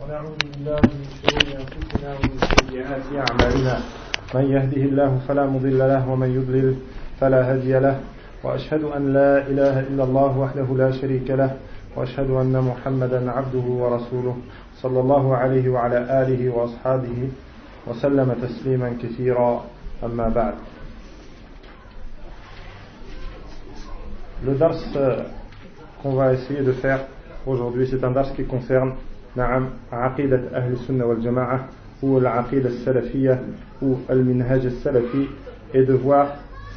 ونعوذ بالله من شرور أنفسنا ومن سيئات أعمالنا. من يهده الله فلا مضل له ومن يضلل فلا هادي له. وأشهد أن لا إله إلا الله وحده لا شريك له. وأشهد أن محمدا عبده ورسوله صلى الله عليه وعلى آله وأصحابه وسلم تسليما كثيرا. أما بعد. Le dars qu'on va essayer de faire aujourd'hui, c'est un dars qui concerne Aqidat Ahl Sunnah wal Jama'a ou l'Aqidat Salafiyya ou Al-Minhaj Salafi et de voir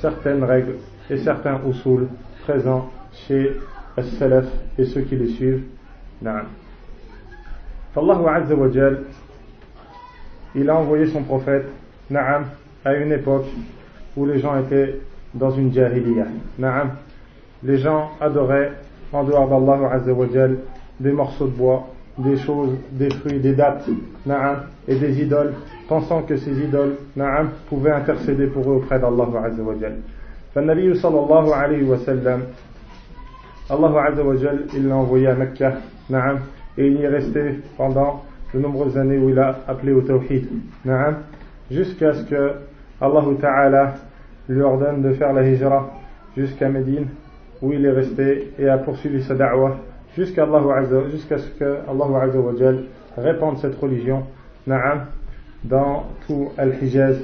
certaines règles et certains usul présents chez Al-Salaf et ceux qui les suivent. Naam. Allah Azza wa Jal, il a envoyé son prophète, Naam, à une époque où les gens étaient dans une jahiliya. Naam les gens adoraient en dehors d'Allah Azzawajal des morceaux de bois, des choses, des fruits, des dates, na'am, et des idoles, pensant que ces idoles, na'am, pouvaient intercéder pour eux auprès d'Allah Azzawajal. فالنبي صلى الله عليه وسلم Allah Azzawajal, il l'a envoyé à Mecca, na'am, et il y est resté pendant de nombreuses années où il a appelé au tawhid, na'am, jusqu'à ce que Allah Ta'ala lui ordonne de faire la hijra jusqu'à Médine où il est resté et a poursuivi sa da'wah jusqu'à jusqu'à ce que Allah répande cette religion dans tout Al-Hijaz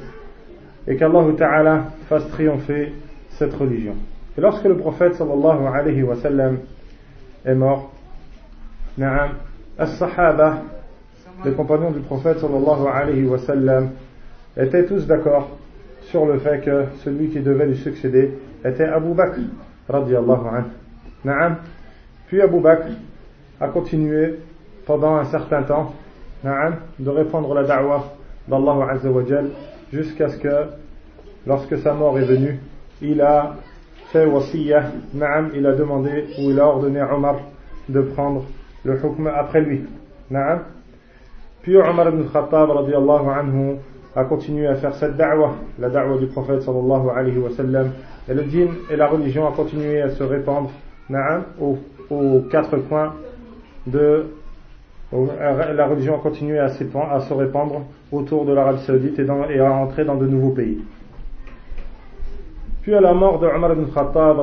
et qu'Allah Ta'ala fasse triompher cette religion. Et lorsque le prophète sallallahu alayhi wa sallam est mort, na'am, les compagnons du prophète sallallahu alayhi wa sallam étaient tous d'accord sur le fait que celui qui devait lui succéder était Abu Bakr radiallahu anhu. Naam. Puis Abu Bakr a continué pendant un certain temps de répandre la da'wah d'Allah Azza wa Jal jusqu'à ce que lorsque sa mort est venue il a fait wasiyah il a demandé ou il a ordonné à Omar de prendre le hukm après lui puis Omar ibn Khattab anhu a continué à faire cette da'wah la da'wah du prophète sallallahu alayhi wa sallam. Et le djinn et la religion a continué à se répandre aux, aux quatre coins de la religion a continué à, se répandre autour de l'Arabie Saoudite et, à entrer dans de nouveaux pays. Puis à la mort de Omar ibn Khattab,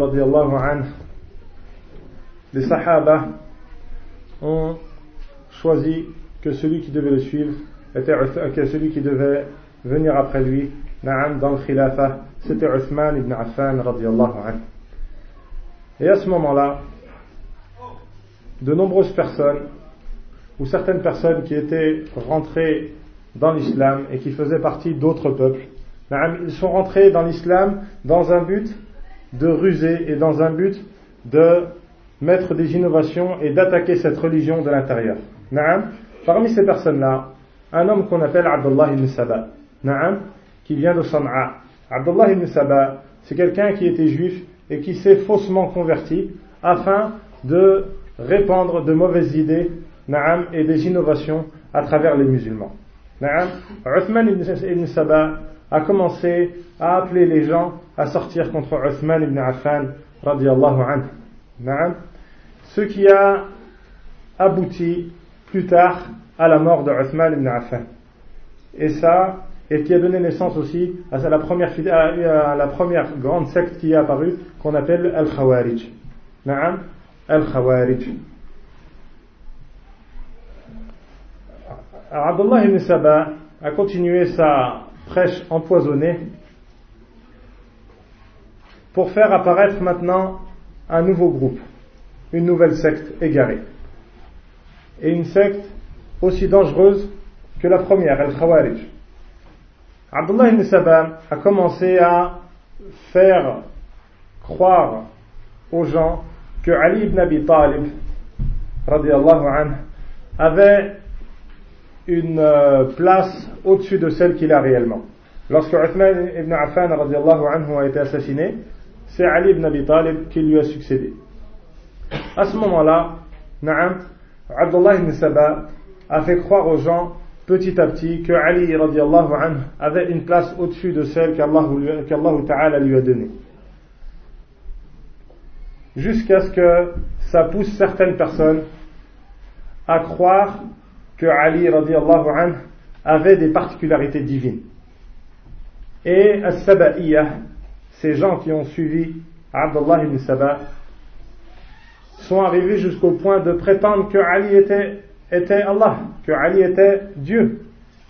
les Sahaba ont choisi que celui qui devait le suivre était que celui qui devait venir après lui, dans le Khilafah, c'était Uthman ibn Affan anhu. Et à ce moment-là, de nombreuses personnes, ou certaines personnes qui étaient rentrées dans l'islam et qui faisaient partie d'autres peuples, ils sont rentrés dans l'islam dans un but de ruser et dans un but de mettre des innovations et d'attaquer cette religion de l'intérieur. Parmi ces personnes-là, un homme qu'on appelle Abdullah ibn Saba, qui vient de Sana'a, Abdullah ibn Saba, c'est quelqu'un qui était juif et qui s'est faussement converti afin de répandre de mauvaises idées na'am, et des innovations à travers les musulmans. Na'am. Uthman ibn Saba a commencé à appeler les gens à sortir contre Uthman ibn Affan radiallahu anhu. Na'am. Ce qui a abouti plus tard à la mort de Uthman ibn Affan. Et ça, et qui a donné naissance aussi à la première, à la première grande secte qui est apparue, qu'on appelle Al-Khawarij. Al-Khawarij. Abdullah ibn Saba a continué sa prêche empoisonnée pour faire apparaître maintenant un nouveau groupe, une nouvelle secte égarée. Et une secte aussi dangereuse que la première, Al-Khawarij. Abdullah ibn Saba a commencé à faire croire aux gens que Ali ibn Abi Talib anhu, avait une euh, place au-dessus de celle qu'il a réellement. Lorsque Uthman ibn Affan anhu a été assassiné, c'est Ali ibn Abi Talib qui lui a succédé. À ce moment-là, Abdullah ibn Saba a fait croire aux gens petit à petit que Ali anhu avait une place au-dessus de celle qu'Allah Ta'ala lui a donnée. Jusqu'à ce que ça pousse certaines personnes à croire que Ali radiallahu avait des particularités divines. Et As-Saba'iyah, ces gens qui ont suivi Abdullah ibn Saba, sont arrivés jusqu'au point de prétendre que Ali était, Allah, que Ali était Dieu.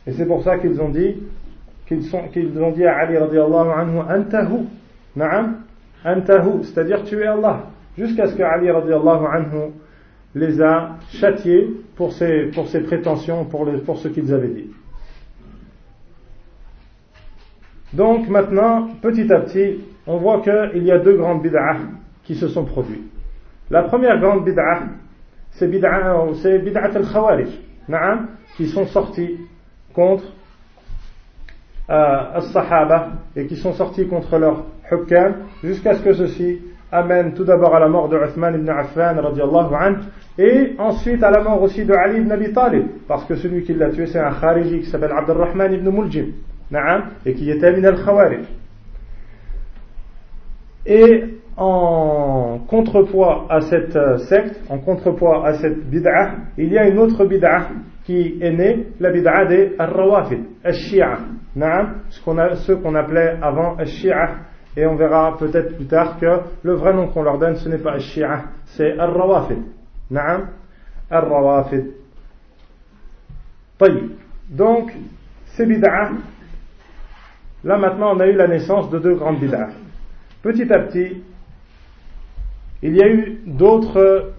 Et c'est pour ça qu'ils ont dit, qu'ils qu'ils ont dit à Ali radiallahu anhu, Antahu, na'am, Antahu, c'est-à-dire tu es Allah. Jusqu'à ce que Ali anhu les a châtiés pour ses, pour prétentions, pour, pour ce qu'ils avaient dit. Donc maintenant, petit à petit, on voit qu'il y a deux grandes bid'ah qui se sont produites. La première grande bid'ah, c'est bid'ah, al-khawarij, qui sont sortis contre euh, as-sahaba et qui sont sortis contre leur hukam jusqu'à ce que ceci amène tout d'abord à la mort de Uthman ibn Affan anhu et ensuite à la mort aussi de Ali ibn Abi Talib parce que celui qui l'a tué c'est un khariji qui s'appelle Abdurrahman ibn Muljim et qui était min al-khawarij. Et en contrepoids à cette secte, en contrepoids à cette bid'ah, il y a une autre bid'ah qui est née, la bid'ah des al-rawafid, al-shi'a, ce qu'on appelait avant al-shi'a, et on verra peut-être plus tard que le vrai nom qu'on leur donne, ce n'est pas al-shi'a, c'est al-rawafid. Na'am, al-rawafid. Donc, ces bid'ah, là maintenant on a eu la naissance de deux grandes bid'ah. Petit à petit, il y a eu d'autres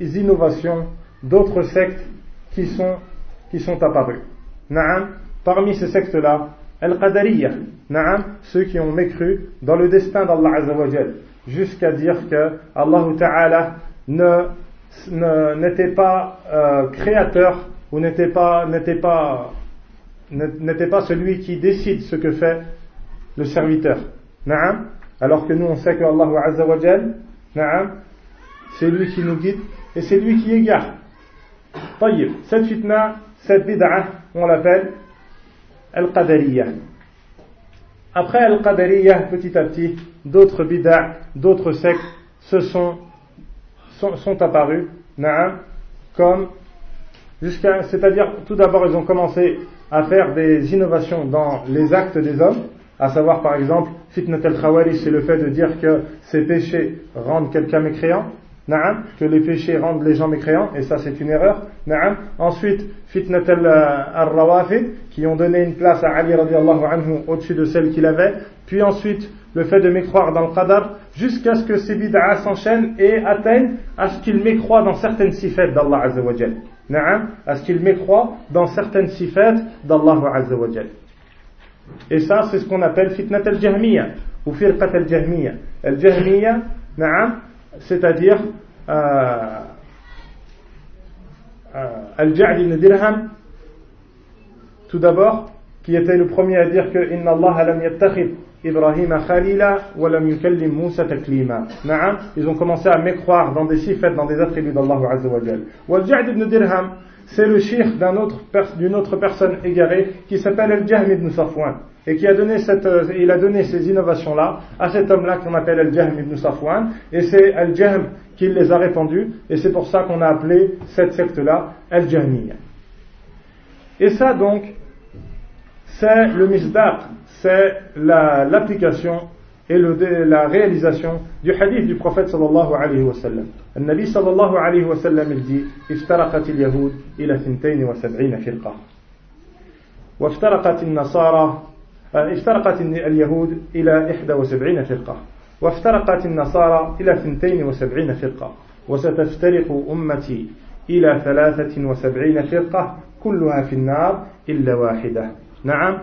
innovations, d'autres sectes qui sont, qui sont apparues. Naam, parmi ces sectes-là, Al-Qadariyah, ceux qui ont mécru dans le destin d'Allah Azzawajal, jusqu'à dire que Allah Ta'ala n'était ne, ne, pas euh, créateur ou n'était pas, pas, pas, celui qui décide ce que fait le serviteur. Alors que nous, on sait que Allah Azzawajal, c'est lui qui nous guide et c'est lui qui égare. Cette fitna, cette bid'ah, on l'appelle Al-Qadariyah. Après Al-Qadariyah, petit à petit, d'autres bid'ah, d'autres sectes se sont, sont, sont apparus, comme jusqu'à, c'est-à-dire tout d'abord ils ont commencé à faire des innovations dans les actes des hommes, à savoir par exemple, fitnat al-khawari, c'est le fait de dire que ces péchés rendent quelqu'un mécréant, que les péchés rendent les gens mécréants, et ça c'est une erreur. Ensuite, fitnat al-rawafid, qui ont donné une place à Ali radiallahu anhu au-dessus de celle qu'il avait, puis ensuite le fait de mécroire dans le qadar, jusqu'à ce que ces bid'as s'enchaînent et atteignent à ce qu'il mécroit dans certaines sifat d'Allah azawajal. À ce qu'il mécroit dans certaines sifat d'Allah azawajal. Et ça, c'est ce qu'on appelle fitnat al-jahmiya, ou firqat al-jahmiya. Al-jahmiya, c'est-à-dire euh, euh, al-ja'd ibn dirham, tout d'abord, qui était le premier à dire que Inna Allah lam yattakhid Ibrahim khalila wa lam yukallim Musa taklima. Ils ont commencé à mécroire dans des sifat, dans des attributs d'Allah Azza wa Jal. Wal-Ja'd ibn Dirham, c'est le shir d'une autre, autre, personne égarée qui s'appelle Al-Jahm ibn Safwan et qui a donné cette, euh, il a donné ces innovations-là à cet homme-là qu'on appelle Al-Jahm ibn Safwan et c'est Al-Jahm qui les a répandues et c'est pour ça qu'on a appelé cette secte-là Al-Jahmiya. Et ça donc, c'est le misdaq, c'est l'application et le, la réalisation du hadith du prophète sallallahu alayhi wa sallam. النبي صلى الله عليه وسلم dit افترقت اليهود إلى 72 فرقة وافترقت النصارى افترقت اليهود إلى 71 فرقة وافترقت النصارى إلى 72 فرقة وستفترق أمتي إلى 73 فرقة كلها في النار إلا واحدة نعم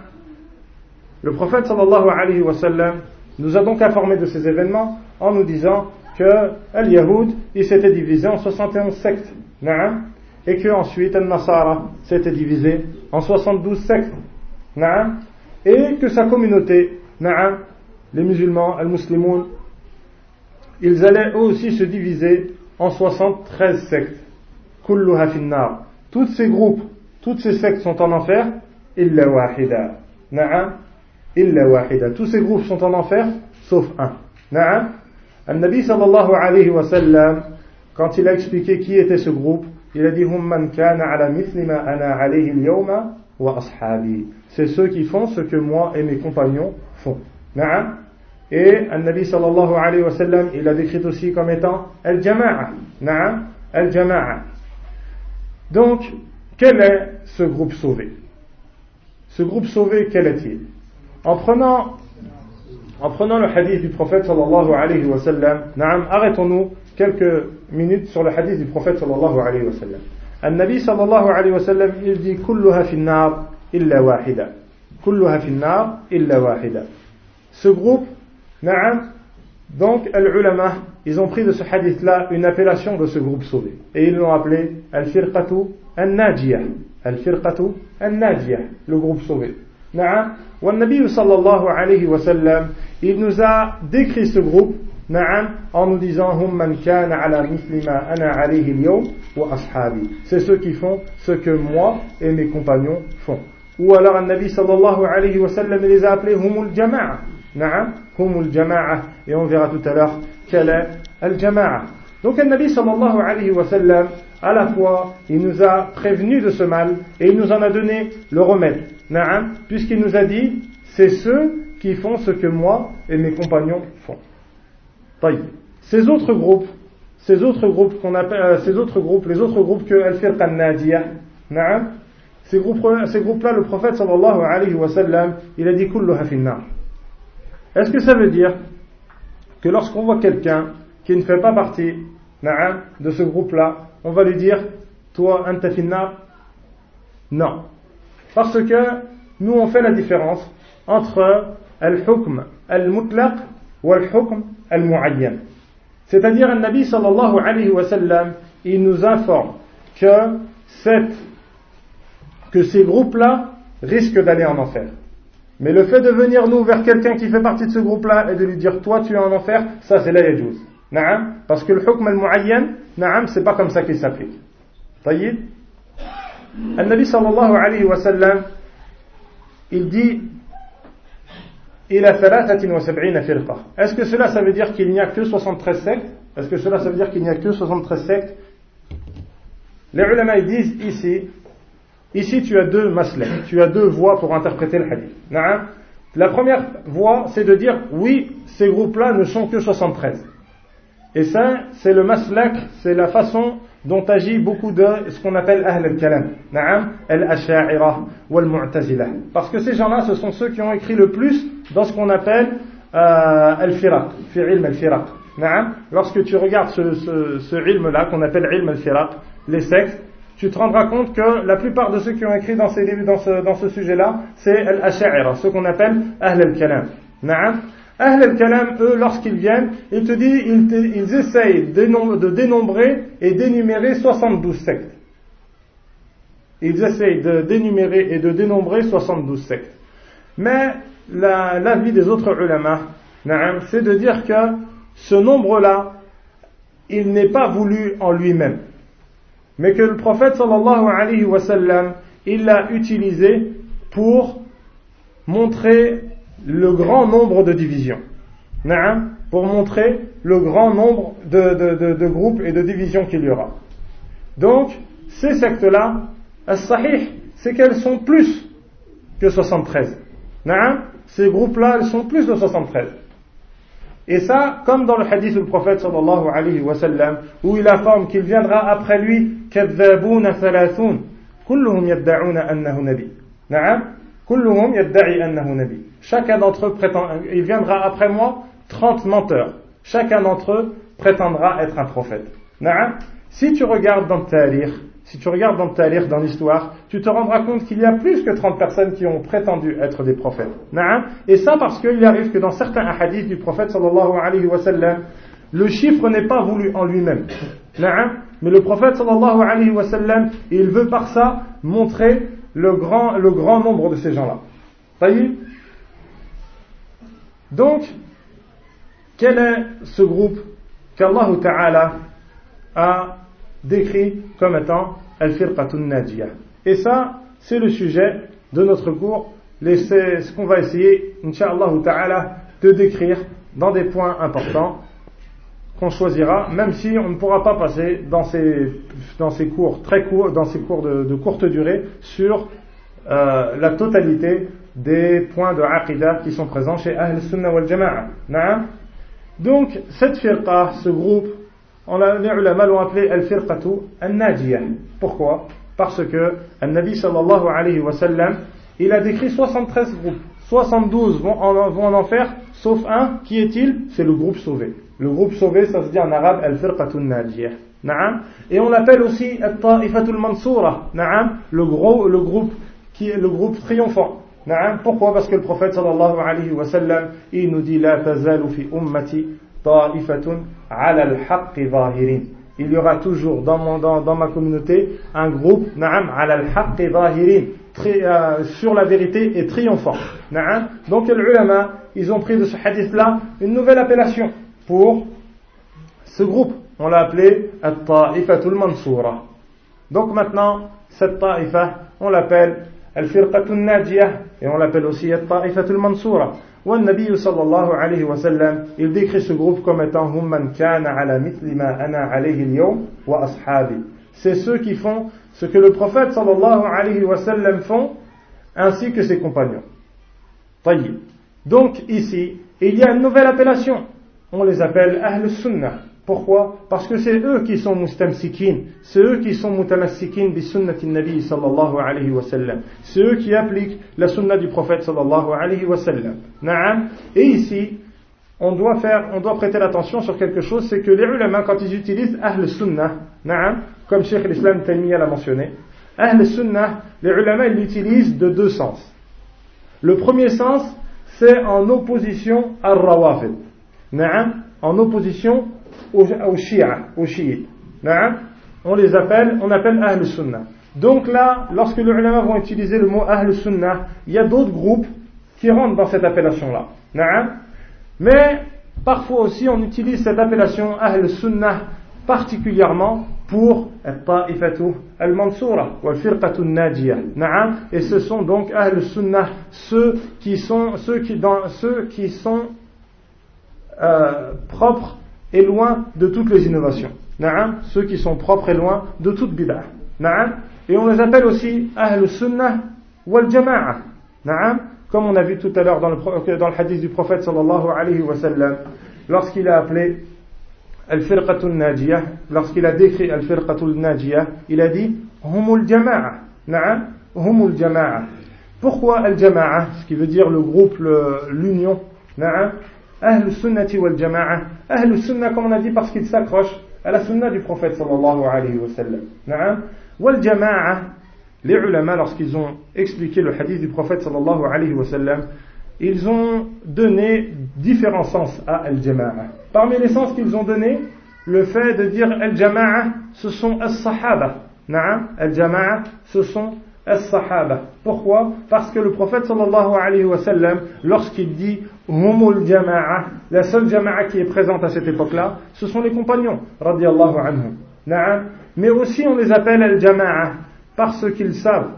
Le prophète sallallahu alayhi wa sallam nous a donc informé de ces événements en nous disant que Al-Yahoud, il s'était divisé en 71 sectes, et que ensuite Al-Nasara s'était divisé en 72 sectes, et que sa communauté, les musulmans, Al-Muslimoun, ils allaient eux aussi se diviser en 73 sectes. Tous ces groupes, toutes ces sectes sont en enfer, illa wahida. Na'am illa wahida. Tous ces groupes sont en enfer, sauf un. Na'am. Al-Nabi sallallahu alayhi wa sallam, quand il a expliqué qui était ce groupe, Il a dit hum man kana ala mithli ma ana alayhi al-yawma wa ashabi. C'est ceux qui font ce que moi et mes compagnons font. Et Nabi sallallahu alayhi wa sallam, il a décrit aussi comme étant al-jama'a. Al-jama'a. Donc, quel est ce groupe sauvé? Ce groupe sauvé, quel est-il? En prenant en prenant le hadith du prophète sallallahu alayhi wa sallam, arrêtons-nous quelques minutes sur le hadith du prophète sallallahu alayhi wa sallam. النبي صلى الله عليه وسلم dit كلها في النار إلا واحدة. كلها في النار إلا واحدة. Ce groupe نعم. Donc العلماء ils ont pris de ce hadith là une appellation de ce groupe sauvé. Et ils l'ont appelé الفرقة الناجية. الفرقة الناجية. Le groupe sauvé. نعم. والنبي صلى الله عليه وسلم il nous a décrit ce groupe en nous disant C'est ceux qui font ce que moi et mes compagnons font. Ou alors, le Nabi sallallahu alayhi wa sallam les a appelés Humul Jama'a. Na'am, Humul Jama'a. Et on verra tout à l'heure quel est Al Jama'a. Donc, le Nabi sallallahu alayhi wa sallam, à la fois, il nous a prévenus de ce mal et il nous en a donné le remède. Na'am, puisqu'il nous a dit C'est ceux qui font ce que moi et mes compagnons font. Ces autres groupes, ces autres groupes qu'on appelle, euh, ces autres groupes, les autres groupes que Al-Firqa al-Nadiyah, ces groupes, ces groupes-là, le prophète sallallahu alayhi wa sallam, il a dit kulluha finnar. Est-ce que ça veut dire que lorsqu'on voit quelqu'un qui ne fait pas partie de ce groupe-là, on va lui dire toi anta finnar? Non. Parce que nous on fait la différence entre al-hukm al-mutlaq. C'est-à-dire, le Nabi sallallahu alayhi wa sallam, il nous informe que, cette, que ces groupes-là risquent d'aller en enfer. Mais le fait de venir nous vers quelqu'un qui fait partie de ce groupe-là et de lui dire toi tu es en enfer, ça c'est la yajouz. Parce que le hukm al-mu'ayyan, na'am, c'est pas comme ça qu'il s'applique. Taïd. Le Nabi sallallahu alayhi wa sallam, il dit est-ce que cela, ça veut dire qu'il n'y a que 73 sectes? Est-ce que cela, ça veut dire qu'il n'y a que 73 sectes? Les ulama disent ici, ici tu as deux maslek, tu as deux voies pour interpréter le hadith. La première voie, c'est de dire, oui, ces groupes-là ne sont que 73. Et ça, c'est le maslak, c'est la façon dont agit beaucoup de ce qu'on appelle Ahl al-Kalam, Na'am, al-Asha'ira ou al-Mu'tazila. Parce que ces gens-là, ce sont ceux qui ont écrit le plus dans ce qu'on appelle euh, al-Firaq, fi ilm al-Firaq. Na'am, lorsque tu regardes ce, ce, ce ilm-là, qu'on appelle ilm al-Firaq, les sectes, tu te rendras compte que la plupart de ceux qui ont écrit dans ces dans ce, dans ce sujet-là, c'est al-Asha'ira, ce qu'on appelle Ahl al-Kalam. Na'am, Ahl al-Kalam, eux, lorsqu'ils viennent, ils te disent, ils, essayent de dénombrer et d'énumérer 72 sectes. Ils essayent de dénumérer et de dénombrer 72 sectes. Mais l'avis des autres ulama, c'est de dire que ce nombre-là, il n'est pas voulu en lui-même. Mais que le prophète sallallahu alayhi wa sallam, il l'a utilisé pour montrer le grand nombre de divisions. Pour montrer le grand nombre de, groupes et de divisions qu'il y aura. Donc, ces sectes-là, as-sahih, c'est qu'elles sont plus que 73. Ces groupes-là, elles sont plus de 73. Et ça, comme dans le hadith du prophète sallallahu alayhi wa sallam, où il informe qu'il viendra après lui, كذابون ثلاثون كلهم يدعون أنه نبي. Chacun d'entre eux prétend, il viendra après moi 30 menteurs. Chacun d'entre eux prétendra être un prophète. Si tu regardes dans le tarikh, si tu regardes dans le tarikh, dans l'histoire, tu te rendras compte qu'il y a plus que 30 personnes qui ont prétendu être des prophètes. Et ça parce qu'il arrive que dans certains hadiths du prophète sallallahu alayhi wa le chiffre n'est pas voulu en lui-même. Mais le prophète sallallahu alayhi wa sallam, il veut par ça montrer le grand, nombre de ces gens-là. Donc, quel est ce groupe qu'Allah Ta'ala a décrit comme étant Al-Firqatun Najiyah? Et ça, c'est le sujet de notre cours. C'est ce qu'on va essayer, Inch'Allah Ta'ala, de décrire dans des points importants. Qu'on choisira, même si on ne pourra pas passer dans ces, dans ces cours très courts, dans ces cours de, courte durée, sur euh, la totalité des points de aqidah qui sont présents chez Ahl Sunnah wal Jama'a. Donc, cette firqa, ce groupe, on a, les ulama l'ont appelé al-firqatu al-najiyah. Pourquoi? Parce que le Nabi sallallahu alayhi wa sallam, il a décrit 73 groupes. 72 vont en, vont en enfer, sauf un, qui est-il? C'est le groupe sauvé. Le groupe sauvé, ça se dit en arabe al-firqatu al-najiyah. Et on l'appelle aussi al-ta'ifatul mansura. Le, gros, le groupe qui est le groupe triomphant. Pourquoi? Parce que le prophète sallallahu alayhi wa sallam, il nous dit La tazalu fi ummati ta'ifatun ala al-haqqi zahirin. Il y aura toujours dans, mon, dans, dans ma communauté un groupe, na'am, ala al-haqqi zahirin, euh, sur la vérité et triomphant. Donc les ulama, ils ont pris de ce hadith-là une nouvelle appellation pour ce groupe. On l'a appelé al-ta'ifatul mansura. Donc maintenant, cette ta'ifa, on l'appelle al-firqatul najiyah et on l'appelle aussi al-ta'ifatul mansura. والنبي صلى الله عليه وسلم il décrit ce groupe comme étant هم من كان على مثل ما أنا عليه اليوم وأصحابي c'est ceux qui font ce que le prophète sallallahu alayhi wa sallam font ainsi que ses compagnons طيب donc ici il y a une nouvelle appellation on les appelle Ahl Sunnah Pourquoi? Parce que c'est eux qui sont mustamsikin, c'est eux qui sont mutamassikin bi sunnati nabi sallallahu alayhi wa sallam. C'est eux qui appliquent la sunna du prophète sallallahu alayhi wa sallam. Naam. Et ici, on doit faire, on doit prêter l'attention sur quelque chose, c'est que les ulama, quand ils utilisent Ahl Sunnah, naam, comme Cheikh l'Islam Taymiyyah l'a mentionné, Ahl Sunnah, les ulama, ils l'utilisent de deux sens. Le premier sens, c'est en opposition à Rawafid. En opposition aux, aux chiites. On les appelle, on appelle Ahl Sunnah. Donc là, lorsque les ulama vont utiliser le mot Ahl Sunnah, il y a d'autres groupes qui rentrent dans cette appellation-là. Mais parfois aussi on utilise cette appellation Ahl Sunnah particulièrement pour Ta'ifatu al-Mansura ou al-Firqatu. Et ce sont donc Ahl Sunnah, ceux qui sont, ceux qui, dans, ceux qui sont euh, propres et loin de toutes les innovations. Na'am, ceux qui sont propres et loin de toute bid'ah. Et on les appelle aussi Ahl Sunnah wal Jama'a. Na'am, comme on a vu tout à l'heure dans le, dans le hadith du prophète sallallahu alayhi wa sallam, lorsqu'il a appelé Al-Firqatul Najiyah, lorsqu'il a décrit Al-Firqatul Najiyah, il a dit Humul Jama'a. Na'am, Humul Jama'a. Pourquoi Al-Jama'a? Ce qui veut dire le groupe, l'union. Na'am, Ahl sunnati wal jama'a. Ahl sunnah, comme on a dit, parce qu'il s'accroche à la sunna du prophète sallallahu alayhi wa sallam. Wal jama'a. Les ulama, lorsqu'ils ont expliqué le hadith du prophète sallallahu alayhi wa sallam, ils ont donné différents sens à al-jama'a. Parmi les sens qu'ils ont donnés, le fait de dire al-jama'a, ce sont as-sahaba. Al-jama'a, ce sont as-sahaba. Pourquoi? Parce que le prophète sallallahu alayhi wa sallam, lorsqu'il dit la seule jama'a qui est présente à cette époque-là, ce sont les compagnons, radiallahu anhum. Mais aussi on les appelle al-jama'a parce qu'ils savent,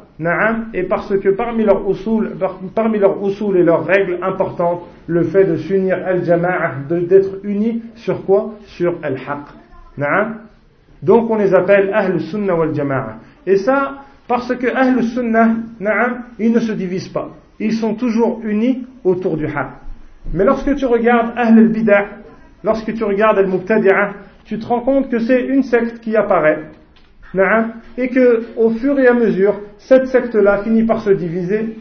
et parce que parmi leurs usul, parmi leurs usul et leurs règles importantes, le fait de s'unir al-jama'a, d'être unis sur quoi? Sur al-haq. Donc on les appelle ahl sunnah wal jama'a. Et ça, parce que Ahl Sunnah, ils ne se divisent pas. Ils sont toujours unis autour du haq. Mais lorsque tu regardes Ahl al-Bid'ah, lorsque tu regardes al-Mubtadi'ah, tu te rends compte que c'est une secte qui apparaît. Et que au fur et à mesure, cette secte-là finit par se diviser,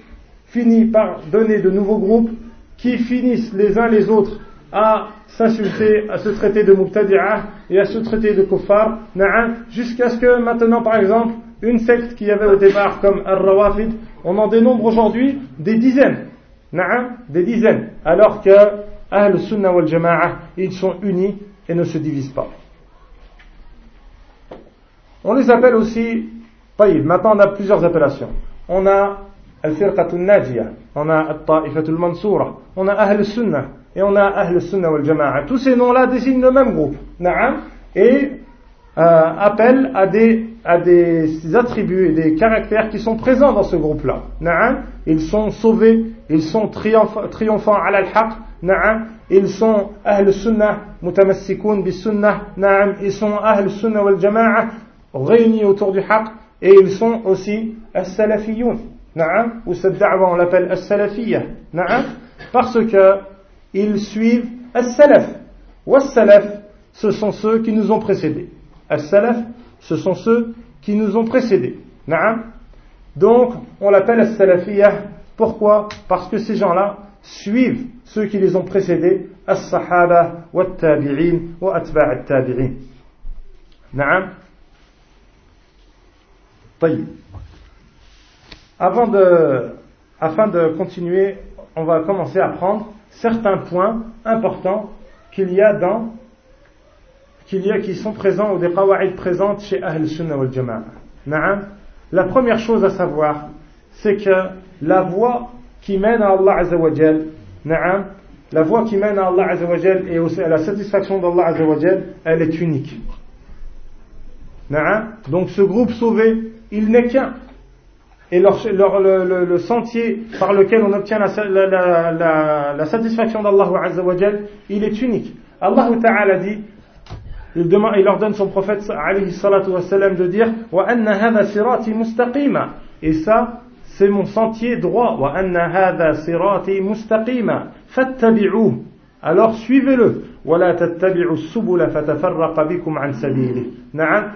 finit par donner de nouveaux groupes qui finissent les uns les autres à s'insulter, à se traiter de Mubtadi'ah et à se traiter de kuffar, jusqu'à ce que maintenant, par exemple, une secte qui avait au départ comme Al-Rawafid, on en dénombre aujourd'hui des dizaines. Des dizaines. Alors que Ahl Sunnah wal Jama'a, ils sont unis et ne se divisent pas. On les appelle aussi, taïb, maintenant on a plusieurs appellations. On a Al-Firqatul Najiyah, on a Al-Ta'ifatul Mansura, on a Ahl Sunnah et on a Ahl Sunnah wal Jama'a. Tous ces noms-là désignent le même groupe. Et euh, appelle à des, à des attributs et des caractères qui sont présents dans ce groupe-là. Ils sont sauvés, ils sont triomphants à al-haq, ils sont ahl sunnah, mutamassikoun bi sunnah, ils sont ahl sunnah wal jama'a, réunis autour du haq, et ils sont aussi as-salafiyoun, ou cette da'wa on l'appelle as-salafiyya, parce que ils suivent as-salaf. Ou as-salaf, ce sont ceux qui nous ont précédés. As-salaf, ce sont ceux qui nous ont précédés. Donc, on l'appelle as-salafiyah. Pourquoi? Parce que ces gens-là suivent ceux qui les ont précédés, as-sahaba, wa tabi'in, wa atba' tabi'in. Avant de, afin de continuer, on va commencer à prendre certains points importants qu'il y a dans qu'il y a qui sont présents ou des qawa'id présentes chez Ahl Sunnah wal Jama'a. La première chose à savoir, c'est que la voie qui mène à Allah Azzawajal, la voie qui mène à Allah Azzawajal et à la satisfaction d'Allah Azzawajal, elle est unique. Donc ce groupe sauvé, il n'est qu'un. Et le, sentier par lequel on obtient la, la, la, la satisfaction d'Allah Azzawajal, il est unique. Allah Ta'ala dit, il, demande, il ordonne son prophète wassalam, de dire, wa anna hadha sirati mustaqima. Et ça, c'est mon sentier droit. Wa anna hadha sirati mustaqima. Fattabi'uh. Alors suivez-le.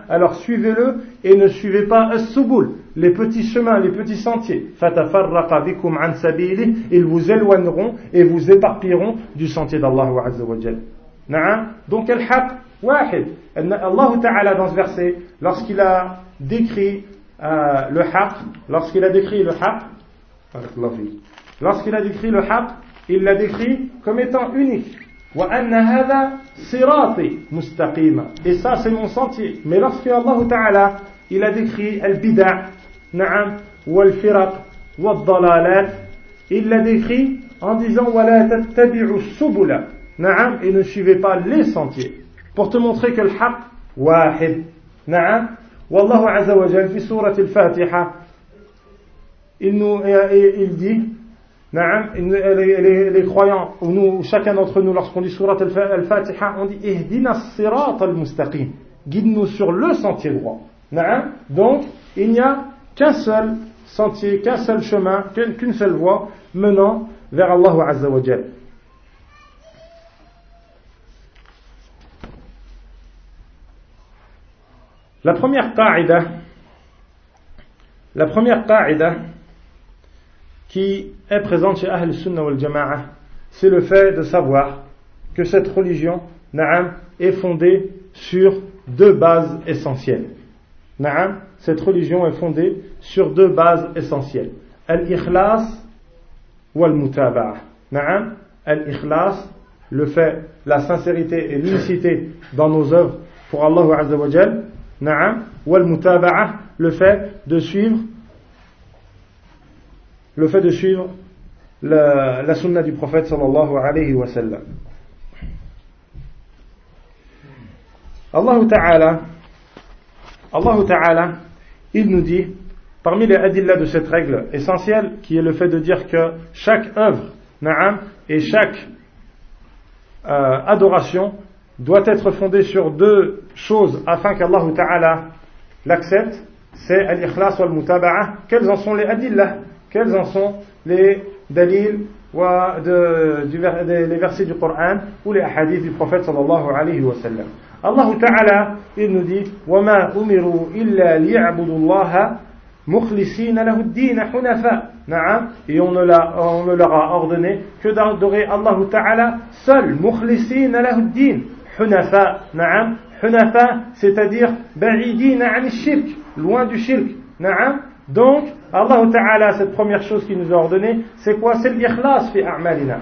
Alors suivez-le et ne suivez pas as-subul, les petits chemins, les petits sentiers. Ils vous éloigneront et vous éparpilleront du sentier d'Allah Azza wa Donc al-haq wahid. Allah Ta'ala dans ce verset, lorsqu'il a décrit euh, le haq, lorsqu'il a décrit le haq, lorsqu'il a décrit le haq, il l'a décrit comme étant unique. Et ça, c'est mon sentier. Mais lorsque Allah Ta'ala, il a décrit al-bid'a, na'am, ou al-firaq, ou il l'a décrit en disant, et ne suivez pas les sentiers pour te montrer que le haq واحد نعم والله عز وجل في سورة الفاتحة il, nous, il dit les, les, croyants, ou nous, chacun d'entre nous, lorsqu'on dit surat al-Fatiha, on dit Ihdina sirat al-mustaqim. Guide-nous sur le sentier droit. Donc, il n'y a qu'un seul sentier, qu'un seul chemin, qu'une seule voie menant vers Allah Azza wa La première qa'ida, qui est présente chez Ahl Sunnah wal Jama'a, c'est le fait de savoir que cette religion, est fondée sur deux bases essentielles. Na'am, cette religion est fondée sur deux bases essentielles. Al-ikhlas wal-mutaba'a. Na'am, al-ikhlas, le fait, la sincérité et l'unicité dans nos œuvres pour Allah Azza Na'am, wal-mutaba'a, le fait de suivre le fait de suivre la, la sunna du prophète sallallahu alayhi wa sallam. Allah Ta'ala, Allah Ta'ala, il nous dit, parmi les adillas de cette règle essentielle, qui est le fait de dire que chaque œuvre, na'am, et chaque euh, adoration doit être fondée sur deux choses afin qu'Allah Ta'ala l'accepte, c'est al-ikhlas wal-mutaba'a. Quels en sont les adillas quels en sont les dalils de, du, les versets du Coran ou les hadiths du prophète sallallahu alayhi wa sallam. Allah Ta'ala, il nous dit وَمَا أُمِرُوا إِلَّا لِيَعْبُدُوا اللَّهَ مُخْلِصِينَ لَهُ الدِّينَ حُنَفَاءَ نعم et on ne, l'a, on ne leur a ordonné que d'adorer Allah Ta'ala seul مُخْلِصِينَ لَهُ الدِّينَ حُنَفَاء نعم حُنَفَاء c'est-à-dire بعيدين عن الشرك loin du shirk نعم Donc, Allah Ta'ala, cette première chose qu'il nous a ordonné, c'est quoi C'est l'ikhlas fi a'malina.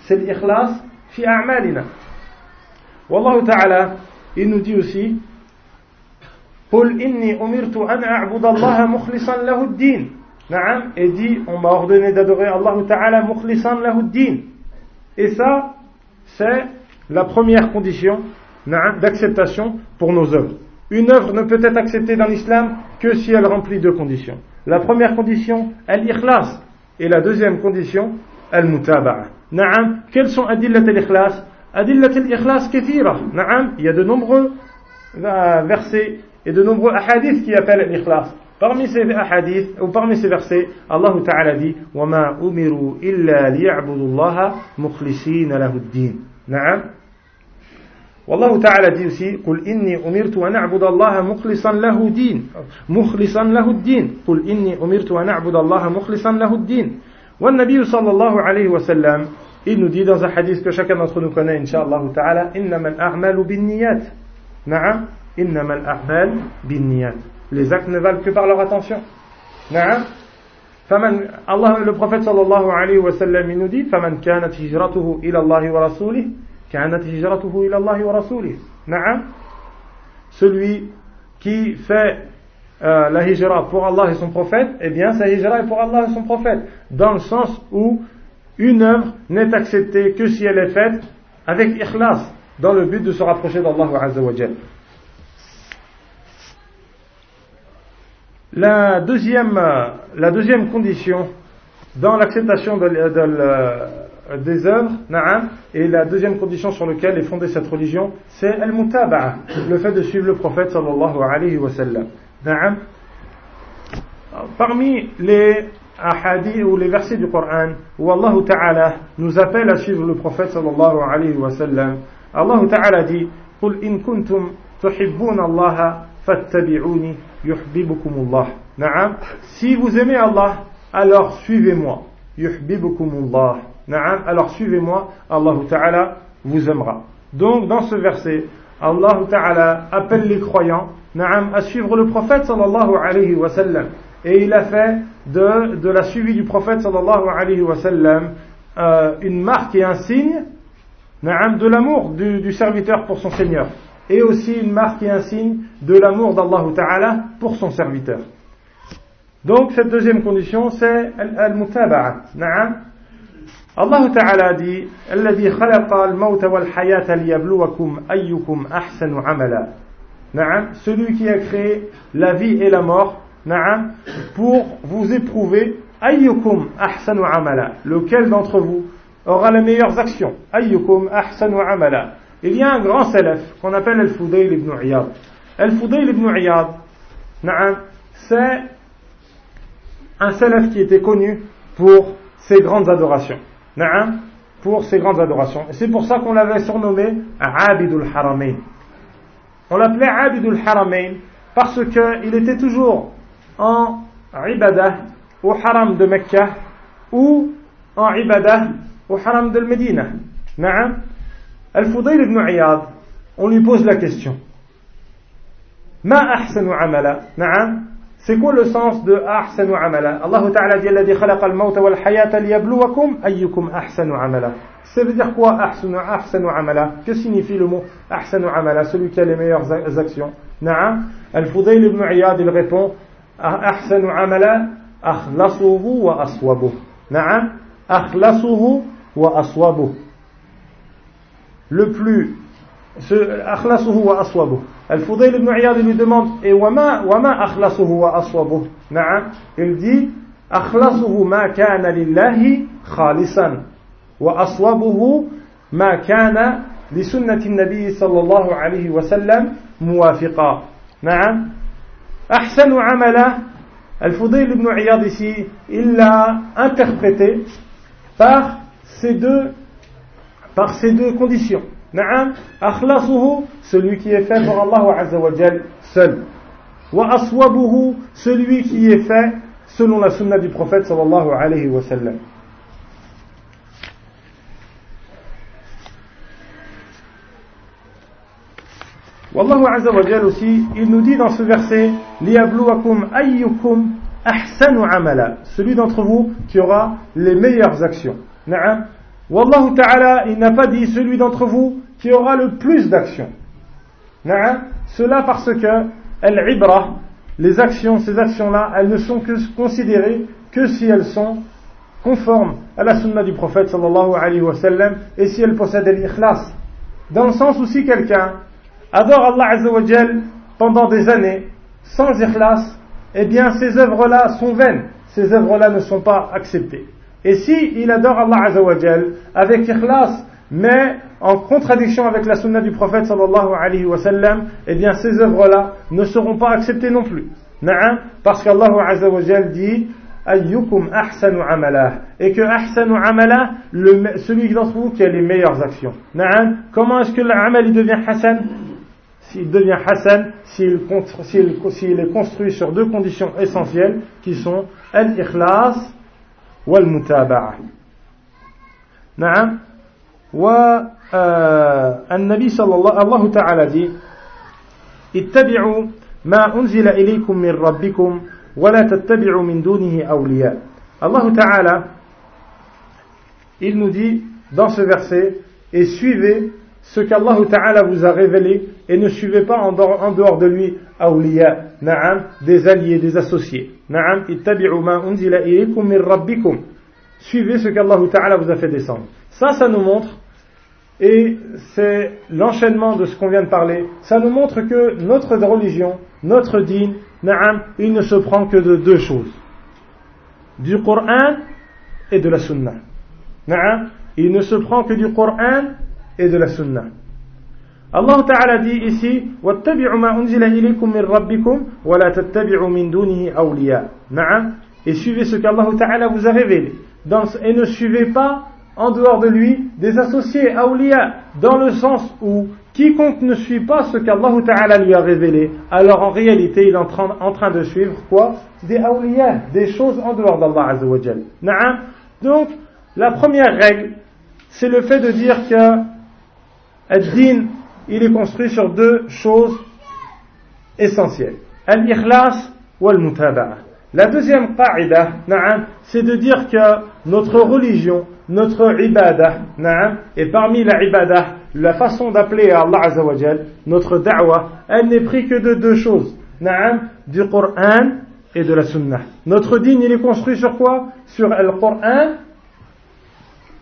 C'est l'ikhlas fi a'malina. Wallahu Ta'ala, il nous dit aussi, قل إني أمرت أن أعبد الله مخلصا له الدين نعم et dit on m'a ordonné d'adorer Allah Ta'ala مخلصا له الدين et ça c'est la première condition d'acceptation pour nos œuvres une œuvre ne peut être acceptée dans l'islam que si elle remplit deux conditions. La première condition, al-ikhlas. Et la deuxième condition, al-mutaba'a. نعم quels sont أدلة الإخلاص أدلة الإخلاص كثيرة نعم il y a de nombreux versets et de nombreux hadiths qui appellent l'ikhlas Parmi ces hadiths, ou parmi ces versets, Allah Ta'ala dit وَمَا أُمِرُوا إِلَّا لِيَعْبُدُوا اللَّهَ مُخْلِصِينَ لَهُ الدِّينَ نعم والله تعالى aussi قل إني أمرت أن أعبد الله مخلصا له دين مخلصا له الدين. قل إني أمرت أن أعبد الله مخلصا له الدين. والنبي صلى الله عليه وسلم il nous dit dans un hadith nous connaît inshallah ta'ala إنما الأعمال بالنيات. نعم. إنما الأعمال بالنيات. Les actes ne valent que par leur attention. نعم. فمن الله le prophète صلى الله عليه وسلم il nous dit فمن كانت هجرته إلى الله ورسوله Na'am. Celui qui fait euh, la hijra pour Allah et son prophète, eh bien sa hijra est pour Allah et son prophète. Dans le sens où une œuvre n'est acceptée que si elle est faite avec ikhlas, dans le but de se rapprocher d'Allah Azza wa La deuxième, la deuxième condition dans l'acceptation de, de, de des œuvres, et la deuxième condition sur laquelle est fondée cette religion, c'est al-mutaba'a, le fait de suivre le prophète sallallahu alayhi wa sallam. Parmi les ahadis ou les versets du Coran où Allah Ta'ala nous appelle à suivre le prophète sallallahu alayhi wa sallam, Allah Ta'ala dit قل إن كنتم تحبون الله فاتبعوني يحببكم الله نعم si vous aimez Allah alors suivez-moi يحببكم الله Na'am, alors suivez-moi, Allah Ta'ala vous aimera. Donc dans ce verset, Allah Ta'ala appelle les croyants, Na'am, à suivre le prophète sallallahu alayhi wa. Et il a fait de, de la suivi du prophète sallallahu alayhi wa euh, une marque et un signe, Na'am, de l'amour du, serviteur pour son Seigneur. Et aussi une marque et un signe de l'amour d'Allah Ta'ala pour son serviteur. Donc cette deuxième condition, c'est al-mutaba'a. Na'am Allah Ta'ala dit الذي خلق الموت والحياة ليبلوكم أيكم أحسن عملا. Na'am. Celui qui a créé la vie et la mort, na'am, pour vous éprouver ayyukum ahsanu amala. Lequel d'entre vous aura les meilleures actions? Ayyukum ahsanu amala. Il y a un grand salaf qu'on appelle Al-Fudayl ibn Iyad. Al-Fudayl ibn Iyad, c'est un salaf qui était connu pour ses grandes adorations. Pour ses grandes adorations. Et c'est pour ça qu'on l'avait surnommé Abidul Haramain. On l'appelait Abidul Haramain parce qu'il était toujours en ibadah au haram de Mecca ou en ibadah au haram de Medina. Al-Fudayl ibn Iyad, on lui pose la question. Ma ahsanu amala? Na'am c'est quoi le sens de ahsanu amala? Allah Ta'ala dit alladhi khalaqa al-mauta wal hayata liyabluwakum ayyukum ahsanu amala. Ça veut dire quoi ahsanu, ahsanu amala? Que signifie le mot ahsanu amala, celui qui a les meilleures actions? Na'am Al-Fudayl ibn Iyad il répond ahsanu amala akhlasuhu wa aswabuh. Na'am Akhlasuhu wa aswabuh. Le plus akhlasuhu wa aswabuh. Al-Fudayl ibn Iyad lui demande et wama wama akhlasuhu wa aswabuh. Na'am, il dit akhlasuhu ma kana lillahi khalisan wa aswabuhu ma kana li sunnati nabi sallallahu alayhi wa sallam muwafiqa. Na'am. Ahsanu amala Al-Fudayl ibn Iyad ici, il l'a interprété par ces deux par ces deux conditions. Na'am, akhlasuhu, celui qui est fait pour Allah Azza wa Jal seul. Wa aswabuhu, celui qui est fait selon la sunna du prophète sallallahu alayhi wa sallam. Wallahu Azza wa Jal aussi, il nous dit dans ce verset, liyabluwakum ayyukum ahsanu amala, celui d'entre vous qui aura les meilleures actions. Na'am, Wallahu ta'ala, il n'a pas dit celui d'entre vous qui aura le plus d'actions. Cela parce que al-ibra, les actions, ces actions-là, elles ne sont que considérées que si elles sont conformes à la sunna du prophète sallallahu alayhi wa sallam et si elles possèdent l'ikhlas. Dans le sens où si quelqu'un adore Allah azza wa pendant des années sans ikhlas, eh bien ces œuvres-là sont vaines, ces œuvres-là ne sont pas acceptées. Et si adore Allah Azzawajal avec ikhlas, mais en contradiction avec la sunna du prophète sallallahu alayhi wa sallam, eh bien ces œuvres-là ne seront pas acceptées non plus. Parce qu'Allah Azzawajal dit ayyukum ahsanu amala et que ahsanu amala le, celui d'entre vous qui a les meilleures actions. Comment est-ce que l'amal devient hasan? S'il devient hasan, s'il est construit sur deux conditions essentielles qui sont al-ikhlas wal-mutaba'a. Na'am والنبي صلى الله الله تعالى dit اتبعوا ما أنزل إليكم من ربكم ولا تتبعوا من دونه أولياء Allah Ta'ala il nous dit dans ce verset et suivez ce qu'Allah Ta'ala vous a révélé et ne suivez pas en dehors, de lui awliya, na'am, des alliés, des associés. Na'am, ittabi'u ma unzila ilaykum min rabbikum. Suivez ce qu'Allah Ta'ala vous a fait descendre. Ça, ça nous montre et c'est l'enchaînement de ce qu'on vient de parler. Ça nous montre que notre religion, notre dîne, na'am, il ne se prend que de deux choses. Du Coran et de la Sunna. Na'am, il ne se prend que du Coran et de la Sunna. Allah Ta'ala dit ici وَاتَّبِعُوا مَا أُنزِلَ إِلَيْكُم مِّن رَبِّكُمْ وَلَا تَتَّبِعُوا مِن دُونِهِ أَوْلِيَاءَ نعم et suivez ce qu'Allah Ta'ala vous a révélé Dans, et ne suivez pas en dehors de lui des associés awliya, dans le sens où quiconque ne suit pas ce qu'Allah Ta'ala lui a révélé, alors en réalité il est en train, en train de suivre quoi Des awliya, des choses en dehors d'Allah Azzawajal. Donc, la première règle, c'est le fait de dire que Ad-Din, il est construit sur deux choses essentielles. Al-Ikhlas ou Al-Mutaba'a. La deuxième qa'ida, c'est de dire que notre religion, notre ibadah, et parmi la ibadah, la façon d'appeler Allah notre da'wah, elle n'est prise que de deux choses, du Coran et de la Sunnah. Notre dîne, il est construit sur quoi? Sur le Coran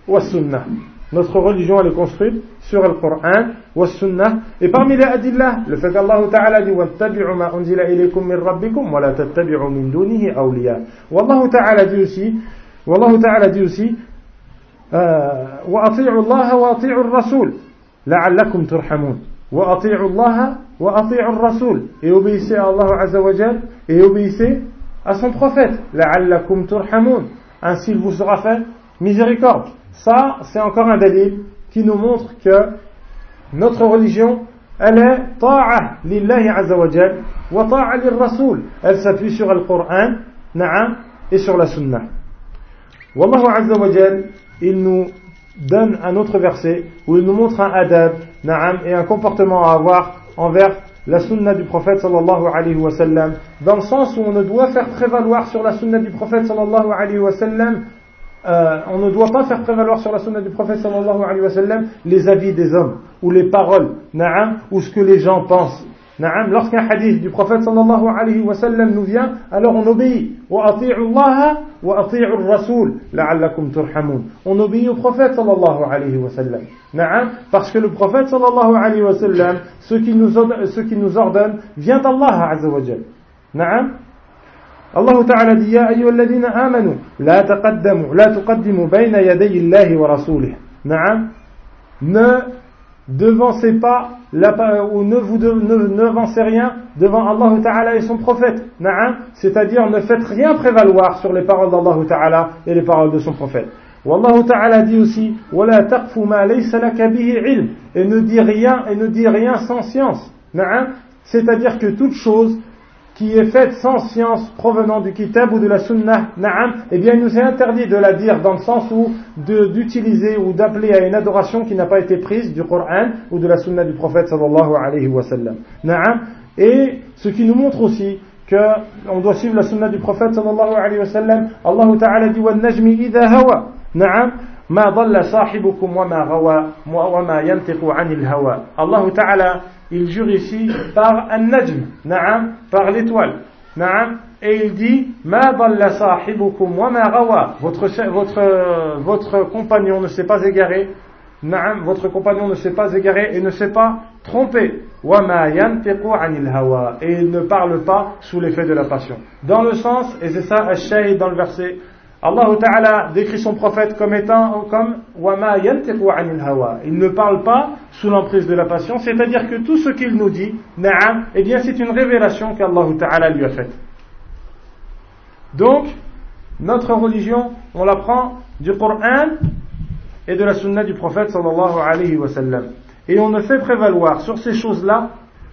ou la Sunnah. Notre religion, elle est construite sur le Coran ou Sunnah. Et parmi les adillah, le fait qu'Allah Ta'ala dit وَاتَّبِعُوا مَا أُنزِلَ إِلَيْكُم مِّن رَبِّكُمْ وَلَا تَتَّبِعُوا مِن دُونِهِ أَوْلِيَاءَ والله تعالى dit aussi والله تعالى dit aussi وأطيعوا الله وأطيعوا الرسول لعلكم ترحمون وأطيعوا الله وأطيعوا الرسول et obéissez à Allah Azza wa Jal et obéissez à son prophète لعلكم ترحمون ainsi il vous sera fait miséricorde Ça, c'est encore un dalil qui nous montre que notre religion, elle est ta'a lillahi azza wa ta'a rasul. Elle s'appuie sur le Coran, na'am, et sur la Sunnah. Wallahu azza wa il nous donne un autre verset où il nous montre un adab, na'am, et un comportement à avoir envers la sunna du prophète sallallahu alayhi wa sallam, dans le sens où on ne doit faire prévaloir sur la sunna du prophète sallallahu alayhi wa sallam euh, on ne doit pas faire prévaloir sur la sunna du prophète sallallahu alayhi wa sallam les avis des hommes ou les paroles, na'am, ou ce que les gens pensent. Na'am, lorsqu'un hadith du prophète sallallahu alayhi wa sallam nous vient, alors on obéit. Wa Allah wa rasul la'allakum turhamun. On obéit au prophète sallallahu alayhi wa sallam. Na'am, parce que le prophète sallallahu alayhi wa sallam, ce qu'il nous, qui nous ordonne vient d'Allah azza wa Na'am, Allah Ta'ala dit Ya ayyuhalladhina amanu la taqaddamu la tuqaddimu bayna yaday Allah wa rasulih. Na'am. Ne devancez pas la, ou ne vous de, ne, n'avancez rien devant Allah Ta'ala et son prophète. Na'am. C'est-à-dire ne faites rien prévaloir sur les paroles d'Allah Ta'ala et les paroles de son prophète. Wallahu Ta'ala dit aussi ولا تقف ما ليس لك به علم et ne dis rien et ne dis rien sans science. Na'am. C'est-à-dire que toute chose qui est faite sans science provenant du kitab ou de la sunnah, na'am, eh bien il nous est interdit de la dire dans le sens où d'utiliser ou d'appeler à une adoration qui n'a pas été prise du Coran ou de la sunna du prophète sallallahu alayhi wa sallam. Et ce qui nous montre aussi qu'on doit suivre la sunna du prophète sallallahu alayhi wa sallam, Allah ta'ala dit najmi idha hawa. Na'am. ما ضل صاحبكم وما غوى وما ينطق عن الهوى الله تعالى il jure ici par un najm, na'am, par l'étoile, na'am, et il dit ma dalla sahibukum wa ma gawa votre votre votre compagnon ne s'est pas égaré na'am votre compagnon ne s'est pas égaré et ne s'est pas trompé wa ma yantiqu anil hawa et il ne parle pas sous l'effet de la passion dans le sens et c'est ça al dans le verset Allah Ta'ala décrit son prophète comme étant comme Il ne parle pas sous l'emprise de la passion, c'est-à-dire que tout ce qu'il nous dit, na'am, eh bien c'est une révélation qu'Allah Ta'ala lui a faite. Donc, notre religion, on l'apprend du Coran et de la sunna du prophète sallallahu alayhi wa sallam. Et on ne fait prévaloir sur ces choses-là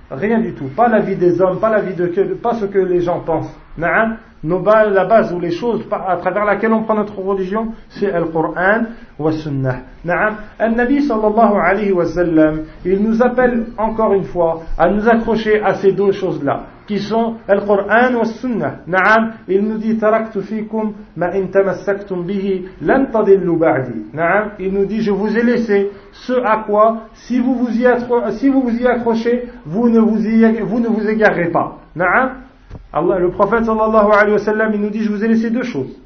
rien du tout. Pas la vie des hommes, pas la vie de pas ce que les gens pensent. Na'am la base ou les choses à travers laquelle on prend notre religion, c'est le Coran wa Sunnah. Na'am, Al-Nabi sallallahu alayhi wa sallam, il nous appelle encore une fois à nous accrocher à ces deux choses-là, qui sont le Coran wa Sunnah. Na'am, il nous dit taraktu fikum ma in tamassaktum bihi lan tadillu ba'di. Na'am, il nous dit je vous ai laissé ce à quoi si vous vous y, accrochez, vous ne vous, y, vous ne vous pas. Na'am, Allah, le prophète sallallahu alayhi wa sallam, il nous dit, je vous ai laissé deux choses.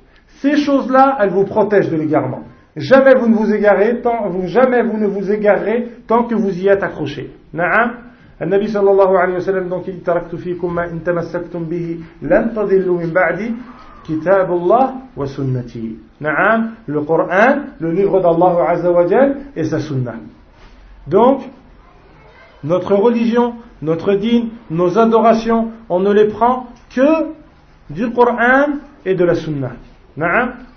Ces choses-là, elles vous protègent de l'égarement. Jamais vous ne vous égarez, tant, vous, jamais vous ne vous égarez tant que vous y êtes accroché. Na'am. النبي صلى الله عليه وسلم donc il تركت فيكم ما إن تمسكتم به لن تضلوا من بعدي كتاب الله وسنتي نعم le Coran le livre d'Allah Azza wa Jal et sa sunna donc notre religion notre dîne, nos adorations, on ne les prend que du Coran et de la Sunna.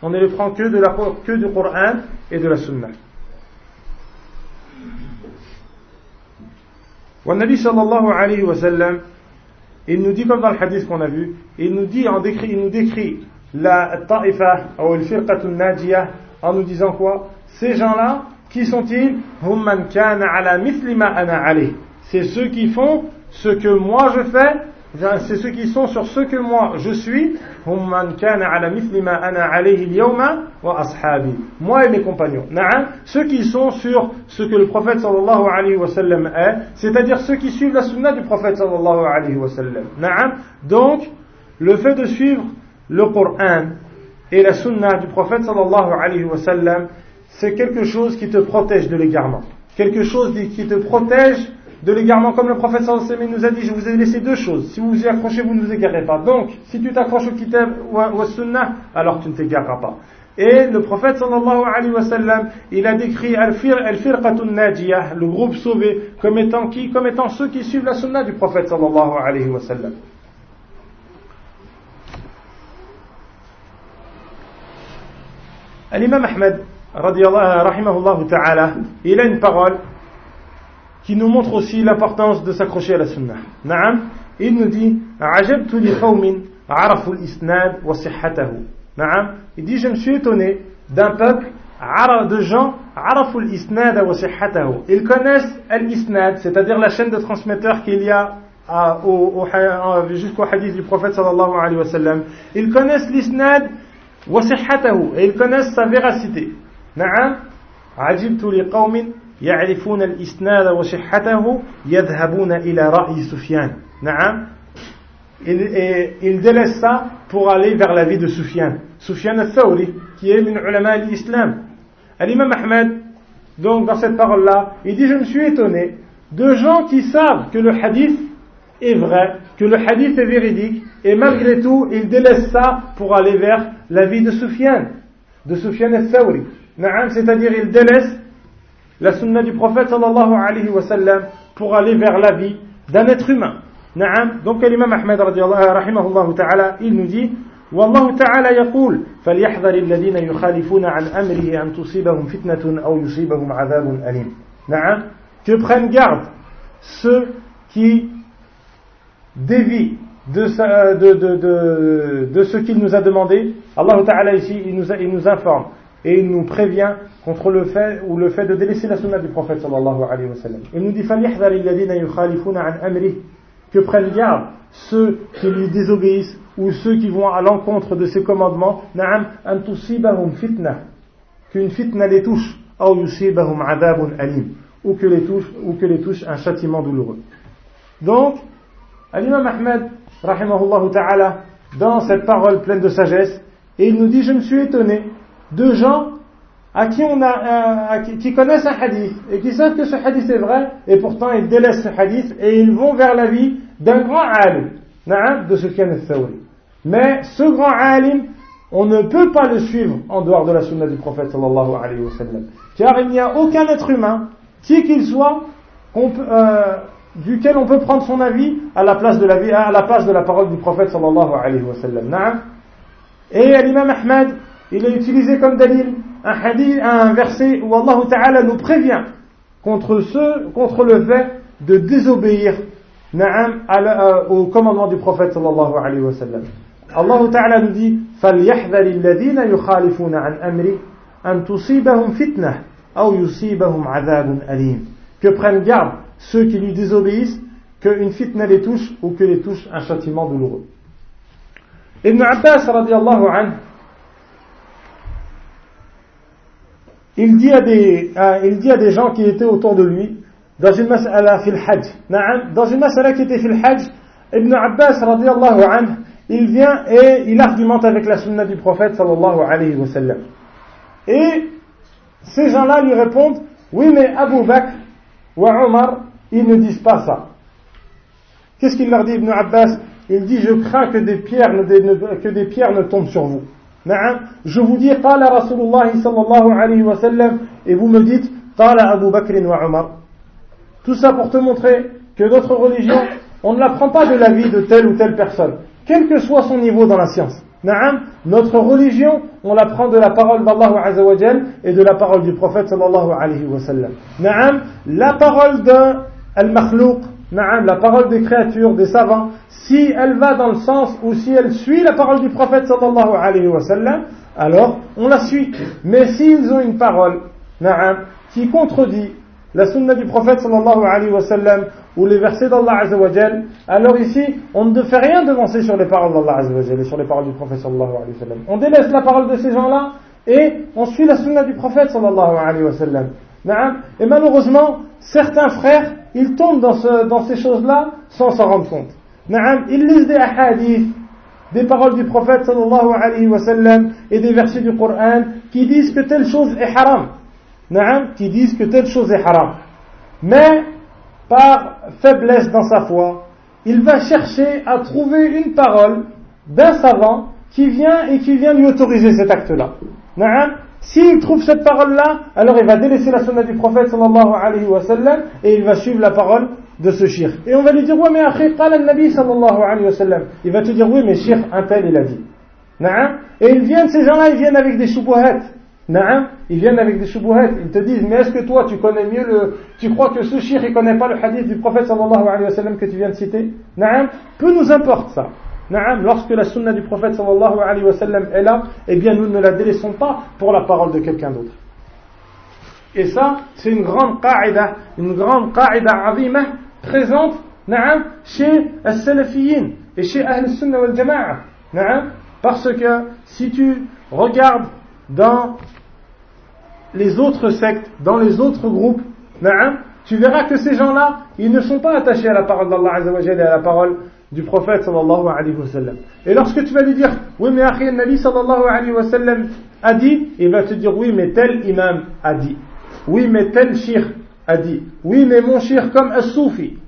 On ne les prend que, de la, que du Coran et de la Sunna. Nabi sallallahu alayhi wa sallam, il nous dit comme dans le hadith qu'on a vu, il nous dit, en décrit, il nous décrit la ta'ifa ou le firqatun najiyah en nous disant quoi? Ces gens-là, qui sont-ils? Hum kana ala mithli ana c'est ceux qui font ce que moi je fais, c'est ceux qui sont sur ce que moi je suis, moi et mes compagnons. Ceux qui sont sur ce que le prophète sallallahu alayhi wa sallam est, c'est-à-dire ceux qui suivent la sunna du prophète sallallahu alayhi wa sallam. Donc, le fait de suivre le Coran et la sunna du prophète sallallahu alayhi wa sallam, c'est quelque chose qui te protège de l'égarement. Quelque chose qui te protège de l'égarement, comme le prophète sallallahu nous a dit, je vous ai laissé deux choses. Si vous vous y accrochez, vous ne vous égarez pas. Donc, si tu t'accroches au kitab ou au sunnah, alors tu ne t'égareras pas. Et le prophète sallallahu alayhi wa sallam, il a décrit al-firqatun najiyah, le groupe sauvé, comme étant qui Comme étant ceux qui suivent la sunna du prophète sallallahu alayhi wa sallam. L'imam Ahmed, rahimahullah il a une parole qui nous montre aussi l'importance de s'accrocher à la sunna. Naam, il nous dit Ajabtu li qawmin arafu isnad wa sihhatahu. Naam, il dit je me suis étonné d'un peuple de gens arafu isnad wa sihhatahu. Ils connaissent l'isnad, c'est-à-dire la chaîne de transmetteurs qu'il y a euh, euh, jusqu'au hadith du prophète sallallahu alayhi wa sallam. Ils connaissent l'isnad wa sihhatahu et ils connaissent sa véracité. Naam, ajabtu li qawmin يعرفون الإسناد وصحته يذهبون إلى رأي سفيان نعم il délaisse ça pour aller vers la vie de Sufyan Sufyan al-Thawri qui est min ulama l'islam l'imam Ahmed donc dans cette parole là il dit je me suis étonné de gens qui savent que le hadith est vrai que le hadith est véridique et malgré tout ils délaissent ça pour aller vers la vie de Sufyan de Sufyan al-Thawri c'est-à-dire ils délaissent la sunna du prophète sallallahu alayhi wa sallam pour aller vers la vie d'un être humain. نعم donc l'imam Ahmed الله تعالى il nous dit والله تعالى يقول فليحذر الذين يخالفون عن أمره أن تصيبهم فتنة أو يصيبهم عذاب أليم نعم que prennent garde ceux qui dévient de, de, de, de, de ce qu'il nous a demandé Allah Ta'ala ici il nous, il nous informe et il nous prévient contre le fait ou le fait de délaisser la sunna du prophète sallallahu alayhi wa sallam. Il nous dit que prennent garde ceux qui lui désobéissent ou ceux qui vont à l'encontre de ses commandements. Fitna. Qu'une fitna les touche. Ou que les touche ou que les touche un châtiment douloureux. Donc, l'imam Ahmed rahimahullah dans cette parole pleine de sagesse et il nous dit je me suis étonné de gens à qui, on a, qui connaissent un hadith et qui savent que ce hadith est vrai et pourtant ils délaissent ce hadith et ils vont vers la vie d'un grand alim de Sufyan al-Thawri. Mais ce grand alim, on ne peut pas le suivre en dehors de la sunna du prophète sallallahu alayhi wa sallam. Car il n'y a aucun être humain, qui qu'il soit, euh, duquel on peut prendre son avis à la place de la, à la, place de la parole du prophète sallallahu alayhi wa sallam. Et l'imam Ahmad, il a utilisé comme dalil un hadith, un verset où Allah Ta'ala nous prévient contre ce, contre le fait de désobéir na'am, euh, au commandement du prophète sallallahu alayhi wa sallam. Allah Ta'ala nous dit فَلْيَحْذَرِ الَّذِينَ يُخَالِفُونَ عَنْ أَمْرِ أَنْ تُصِيبَهُمْ فِتْنَةٌ أَوْ يُصِيبَهُمْ عَذَابٌ أَلِيمٌ Que prennent garde ceux qui lui désobéissent qu'une fitna les touche ou que les touche un châtiment douloureux. Ibn Abbas radiallahu anhu il dit à des, il dit à des gens qui étaient autour de lui, dans une mas'ala fil hajj, dans une mas'ala qui était fil hajj, Ibn Abbas radiallahu anhu, il vient et il argumente avec la sunna du prophète sallallahu alayhi wa sallam. Et ces gens-là lui répondent, oui mais Abu Bakr ou Omar, ils ne disent pas ça. Qu'est-ce qu'il leur dit Ibn Abbas? Il dit, je crains que des pierres que des pierres ne tombent sur vous. Je vous dis, قال رسول الله صلى الله عليه وسلم, et vous me dites, قال Abu Bakr wa Omar. Tout ça pour te montrer que notre religion, on ne la prend pas de l'avis de telle ou telle personne, quel que soit son niveau dans la science. Notre religion, on la prend de la parole d'Allah Azzawajal et de la parole du prophète sallallahu alayhi wa sallam. La parole d'un al-makhlouq, la parole des créatures, des savants, si elle va dans le sens ou si elle suit la parole du prophète sallallahu alayhi wa sallam, alors on la suit. Mais s'ils ont une parole qui contredit la sunna du prophète sallallahu alayhi wa sallam ou les versets d'Allah azawajal, alors ici, on ne fait rien devancer sur les paroles d'Allah azawajal et sur les paroles du prophète sallallahu alayhi wa sallam. On délaisse la parole de ces gens-là et on suit la sunna du prophète sallallahu alayhi wa sallam. Et malheureusement, certains frères, ils tombent dans, ce, dans ces choses-là sans s'en rendre compte. Ils lisent des hadiths, des paroles du prophète sallallahu et des versets du Coran qui disent que telle chose est haram qui disent que telle chose est haram. Mais, par faiblesse dans sa foi, il va chercher à trouver une parole d'un savant qui vient et qui vient lui autoriser cet acte-là. S'il trouve cette parole-là, alors il va délaisser la sunna du prophète sallallahu alayhi wa sallam et il va suivre la parole de ce shir. Et on va lui dire, ouais, mais après, qala nabi sallallahu alayhi wa sallam. Il va te dire, oui, mais shir, un tel, il a dit. Et ils viennent, ces gens-là, ils viennent avec des choubouhettes. Ils viennent avec des choubouhettes, ils te disent, mais est-ce que toi tu connais mieux le, tu crois que ce shir il connaît pas le hadith du prophète sallallahu alayhi wa sallam que tu viens de citer? Peu nous importe ça. Lorsque la sunna du prophète sallallahu alayhi wa sallam est là, eh bien nous ne la délaissons pas pour la parole de quelqu'un d'autre. Et ça, c'est une grande qa'ida, une grande azima présente, chez as-salafiyin et chez Ahl Sunna wal Jama'a. Naam, parce que si tu regardes dans les autres sectes, dans les autres groupes, tu verras que ces gens-là, ils ne sont pas attachés à la parole d'Allah et à la parole du prophète sallallahu alayhi wa. Et lorsque tu vas lui dire, oui mais Akhi Nabi sallallahu alayhi wa sallam a dit, il va te dire, oui mais tel imam a dit, oui mais tel shir a dit, oui mais mon shir comme as-soufi,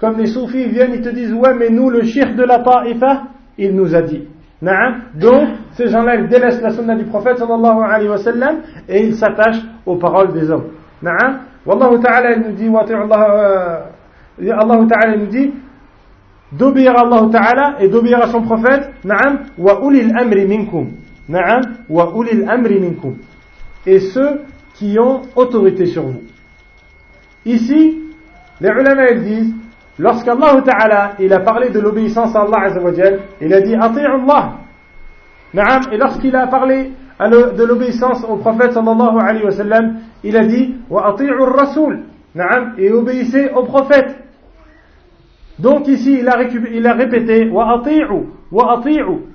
comme les soufis viennent, ils te disent, ouais mais nous le shir de la ta'ifa, il nous a dit. Donc, ces gens-là, ils délaissent la sunna du prophète sallallahu alayhi wa sallam et ils s'attachent aux paroles des hommes. Wallahu ta'ala, nous dit, euh, Allah ta'ala nous dit, d'obéir à Allah ta'ala et d'obéir à son prophète, na'am, wa ulil amri minkum. Na'am, wa ulil amri minkum. Et ceux qui ont autorité sur vous. Ici, les ulama, ils disent, Lorsqu'Allah Ta'ala, il a parlé de l'obéissance à Allah Azzawajal, il a dit Allah. Naam, et lorsqu'il a parlé de l'obéissance au prophète sallallahu alayhi wa sallam, il a dit wa ati'u rasul. Naam, et obéissez au prophète. Donc ici, il a, répété wa ati'u, wa.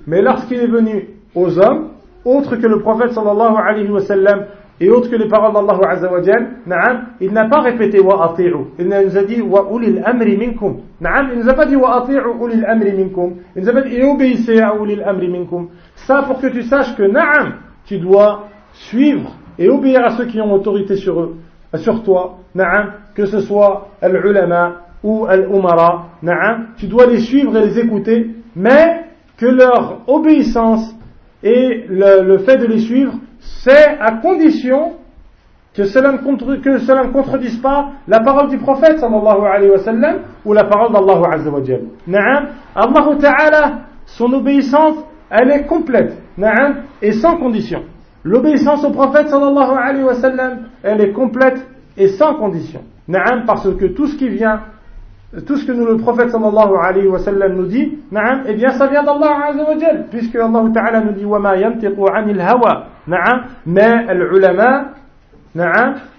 Mais lorsqu'il est venu aux hommes, autres que le prophète sallallahu alayhi wa sallam, et autre que les paroles d'Allah Azzawajal, il n'a pas répété wa ati'u. Il nous a dit wa ulil amri minkum. Il nous a pas dit wa ati'u ulil amri minkum. Il nous a pas dit et obéissez à ulil amri minkum. Ça pour que tu saches que na'am, tu dois suivre et obéir à ceux qui ont autorité sur eux, sur toi, na'am, que ce soit al-ulama ou al-umara, tu dois les suivre et les écouter, mais que leur obéissance et le, fait de les suivre, c'est à condition que cela, ne que cela ne contredise pas la parole du prophète sallallahu alayhi wa ou la parole d'Allah azza wa jal. Allah ta'ala, son obéissance, elle est complète. Et sans condition. L'obéissance au prophète sallallahu alayhi wa elle est complète et sans condition. Na'am. Parce que tout ce qui vient tout ce que le prophète sallallahu alayhi wa sallam nous dit, eh bien ça vient d'Allah azza puisque Allah nous dit wa ma yantiqu anil hawa, na'am, mais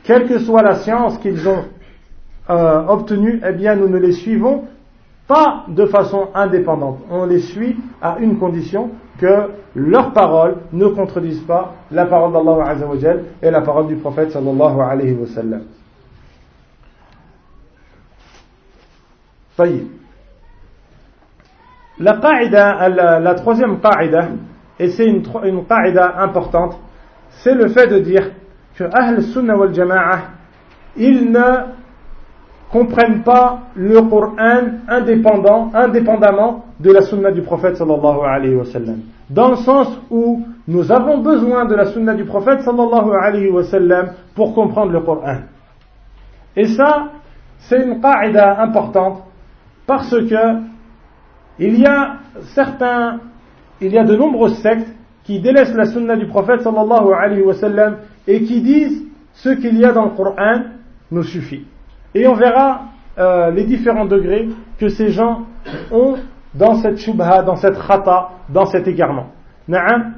quelle que soit la science qu'ils ont euh, obtenue, eh bien nous ne les suivons pas de façon indépendante. On les suit à une condition que leurs paroles ne contredisent pas la parole d'Allah et la parole du prophète sallallahu alayhi wasallam. La la troisième qaïda, et c'est une, une qaïda importante, c'est le fait de dire que Ahl Sunnah wal Jama'a, ils ne comprennent pas le Coran indépendant, indépendamment de la Sunna du prophète sallallahu alayhi wa sallam. Dans le sens où nous avons besoin de la Sunna du prophète sallallahu alayhi wa sallam pour comprendre le Coran. Et ça, c'est une qaïda importante parce que il y a certains, il y a de nombreuses sectes qui délaissent la sunna du prophète sallallahu alayhi wa et qui disent ce qu'il y a dans le Coran nous suffit. Et on verra euh, les différents degrés que ces gens ont dans cette shubha, dans cette khata, dans cet égarement. Na'am.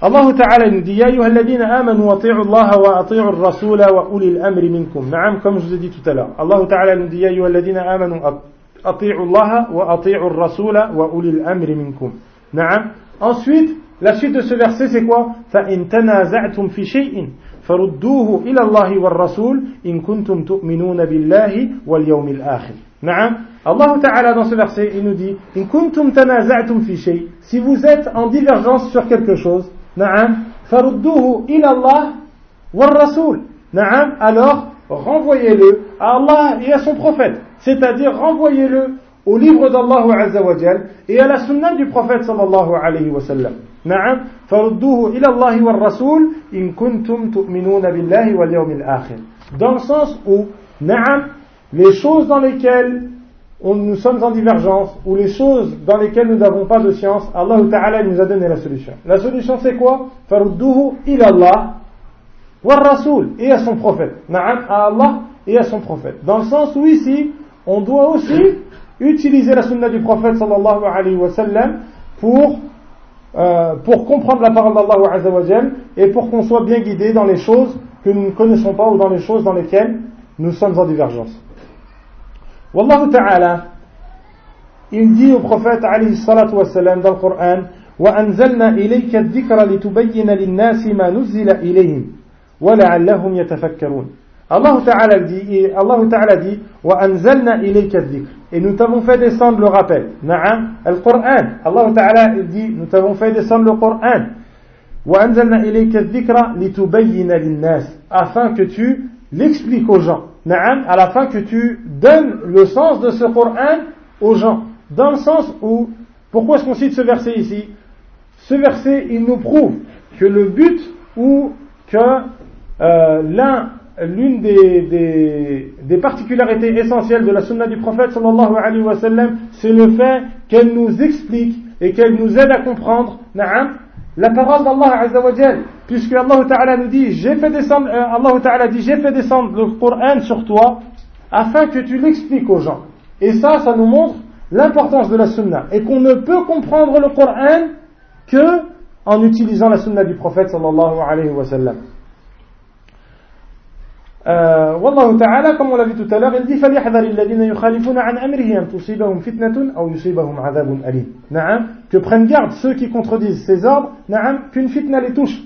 Allah Ta'ala nous dit amanu wa ati'u Allah wa ati'u ar-rasula wa ulil amri minkum. Na'am, comme je vous ai dit. Allah Ta'ala nous dit Ya ayyuha alladhina amanu أطيعوا الله وأطيعوا الرسول وأولي الأمر منكم. نعم. Ensuite la suite de ce verset c'est quoi? فإن تنازعتم في شيء فردوه إلى الله والرسول إن كنتم تؤمنون بالله واليوم الآخر. نعم. Allah Ta'ala dans ce verset il nous dit إن كنتم تنازعتم في شيء si vous êtes en divergence sur quelque chose نعم. فردوه إلى الله والرسول. نعم. Alors renvoyez-le à Allah et à son prophète c'est-à-dire renvoyez-le au livre d'Allah Azzawajal et à la sunna du prophète sallallahu alayhi wa sallam. نعم فردوه إلى الله والرسول إن كنتم تؤمنون بالله واليوم الآخر dans le sens où نعم les choses dans lesquelles on, nous sommes en divergence ou les choses dans lesquelles nous n'avons pas de science Allah Ta'ala nous a donné la solution la solution c'est quoi فردوه إلى الله والرسول et à son prophète نعم à Allah et à son prophète dans le sens où ici on doit aussi utiliser la sunna du prophète sallallahu alayhi wa sallam pour, euh, pour comprendre la parole d'Allah azawajal et pour qu'on soit bien guidé dans les choses que nous ne connaissons pas ou dans les choses dans lesquelles nous sommes en divergence. Wallahu ta'ala, il dit au prophète alayhi salatu wa sallam dans le Coran وأنزلنا إليك الذكر لتبين للناس ما نزل إليهم ولعلهم يتفكرون Allah Ta'ala dit, Allah Ta'ala dit, وَأَنزَلْنَا إِلَيْكَ الذِّكْرِ Et nous t'avons fait descendre le rappel. Na'am, al-Qur'an. Allah Ta'ala dit, nous t'avons fait descendre le Qur'an. وَأَنزَلْنَا إِلَيْكَ الذِّكْرَ لِتُبَيِّنَ لِلنَّاسِ Afin que tu l'expliques aux gens. Na'am, à la fin que tu donnes le sens de ce Qur'an aux gens. Dans le sens où, pourquoi est-ce qu'on cite ce verset ici Ce verset, il nous prouve que le but ou que euh, l'un l'une des, des, particularités essentielles de la sunna du prophète c'est le fait qu'elle nous explique et qu'elle nous aide à comprendre la parole d'Allah azza wa puisque Allah ta'ala nous dit j'ai fait descendre euh, Allah ta'ala dit j'ai fait descendre le Coran sur toi afin que tu l'expliques aux gens. Et ça ça nous montre l'importance de la sunna. Et qu'on ne peut comprendre le Coran que en utilisant la sunna du prophète euh, Wallahu ta'ala, comme on l'a vu فَلْيَحْذَرِ الَّذِينَ يُخَالِفُونَ عَنْ أَمْرِهِ أَنْ تُصِيبَهُمْ فِتْنَةٌ أَوْ يُصِيبَهُمْ عَذَابٌ أَلِيمٌ نعم Que prennent garde ceux qui contredisent ses ordres, نعم qu'une fitna les touche,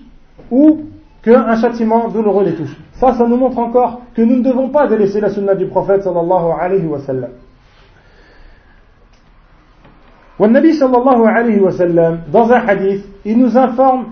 ou qu'un châtiment douloureux les touche. Ça, ça nous montre encore que nous ne devons pas délaisser la sunna du prophète sallallahu alayhi wa sallam. والنبي صلى الله عليه وسلم dans un hadith, il nous informe,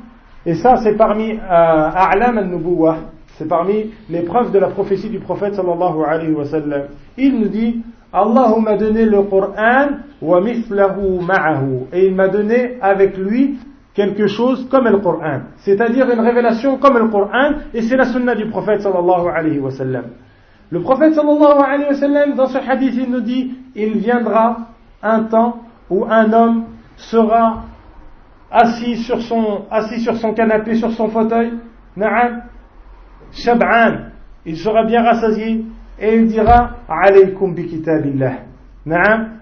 et ça c'est parmi euh, أعلام النبوة, C'est parmi les preuves de la prophétie du prophète sallallahu alayhi wa sallam. Il nous dit Allah m'a donné le Coran wa mithlahu ma'ahu et il m'a donné avec lui quelque chose comme le Coran, c'est-à-dire une révélation comme le Coran, et c'est la sunna du prophète sallallahu alayhi wa sallam. Le prophète sallallahu alayhi wa sallam, dans ce hadith, il nous dit, il viendra un temps où un homme sera assis sur son, assis sur son canapé, sur son fauteuil, na'am, Shab'an, il sera bien rassasié et il dira Alaykum bi kitabillah. Naam.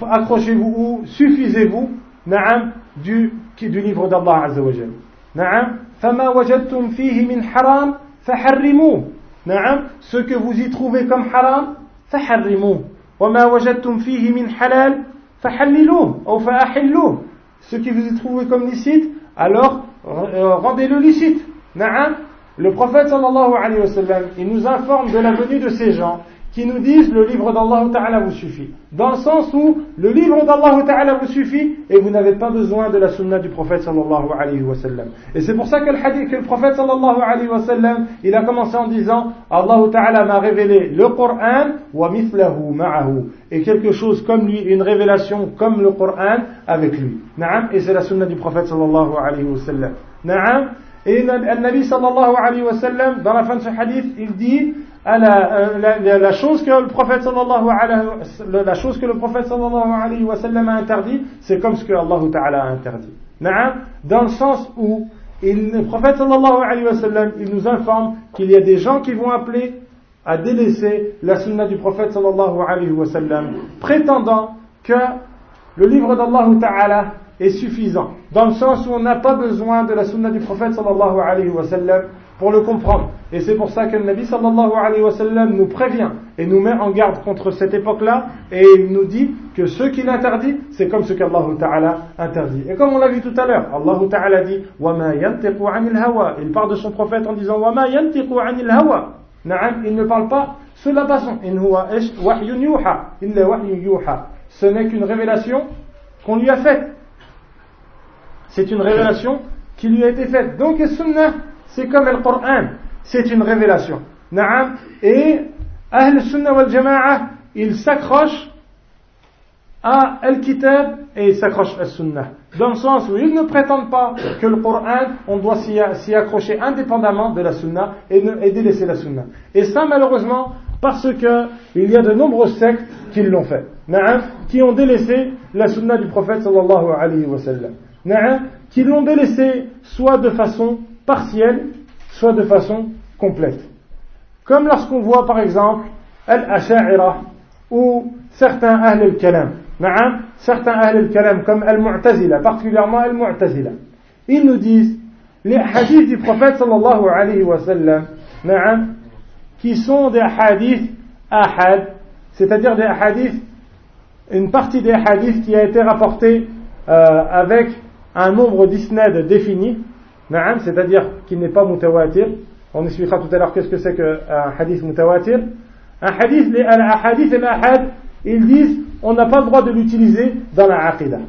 Accrochez-vous ou suffisez-vous, naam, du, du livre d'Allah Azza wa Jal. Naam. Fama wajadtum fihi min haram, faharrimu. Naam. Ce que vous y trouvez comme haram, faharrimu. Wama wajadtum fihi min halal, fahalliluh, ou faahilluh. Ce que vous y trouvez comme licite, alors euh, rendez-le licite. Naam le prophète sallallahu alayhi wa sallam il nous informe de la venue de ces gens qui nous disent le livre d'Allah Ta'ala vous suffit. Dans le sens où le livre d'Allah Ta'ala vous suffit et vous n'avez pas besoin de la sunna du prophète sallallahu alayhi wa sallam. Et c'est pour ça que le hadith, que le prophète sallallahu alayhi wa sallam, il a commencé en disant Allah Ta'ala m'a révélé le Coran wa mithlahu ma'ahu et quelque chose comme lui, une révélation comme le Coran avec lui. Naam, et c'est la sunna du prophète sallallahu alayhi wa sallam. Naam, et le Nabi sallallahu alayhi wa sallam, dans la fin de ce hadith, il dit la, la, la, chose que le prophète sallallahu alayhi, la chose que le prophète sallallahu alayhi wa sallam a interdit, c'est comme ce que Allah ta'ala a interdit. Dans le sens où il, le prophète sallallahu alayhi wa sallam, il nous informe qu'il y a des gens qui vont appeler à délaisser la sunna du prophète sallallahu alayhi wa sallam, prétendant que le livre d'Allah ta'ala est suffisant, dans le sens où on n'a pas besoin de la sunna du prophète sallallahu alayhi wa pour le comprendre. Et c'est pour ça que le Nabi sallallahu alayhi wa nous prévient et nous met en garde contre cette époque-là et il nous dit que ce qu'il interdit, c'est comme ce qu'Allah ta'ala interdit. Et comme on l'a vu tout à l'heure, Allah ta'ala dit « Wa ma » Il parle de son prophète en disant « Wa ma anil hawa » Il ne parle pas sous la façon «» Ce n'est qu'une révélation qu'on lui a faite. C'est une révélation qui lui a été faite. Donc, sunnah c'est comme le Coran, c'est une révélation. Naam. Et Ahl Sunnah wal Jama'a, ils s'accrochent à Al-Kitab et ils s'accrochent à Sunnah. Dans le sens où ils ne prétendent pas que le Coran, on doit s'y accrocher indépendamment de la Sunnah et, délaisser la Sunnah. Et ça, malheureusement, parce que il y a de nombreuses sectes qui l'ont fait. Qui ont délaissé la Sunnah du prophète sallallahu alayhi wa sallam. Qui l'ont délaissé soit de façon partielle, soit de façon complète. Comme lorsqu'on voit par exemple Al-Asha'ira ou certains Ahl al-Kalam, certains Ahl al-Kalam comme Al-Mu'tazila, particulièrement Al-Mu'tazila, ils nous disent les hadiths du prophète sallallahu alayhi wa sallam, qui sont des hadiths ahad, c'est-à-dire des hadiths, une partie des hadiths qui a été rapportée euh, avec un nombre d'isnad défini, c'est-à-dire qu'il n'est pas mutawatir. On expliquera tout à l'heure qu'est-ce que c'est qu'un hadith mutawatir. Un hadith, les hadith et l'ahad, ils disent on n'a pas le droit de l'utiliser dans la aqidah.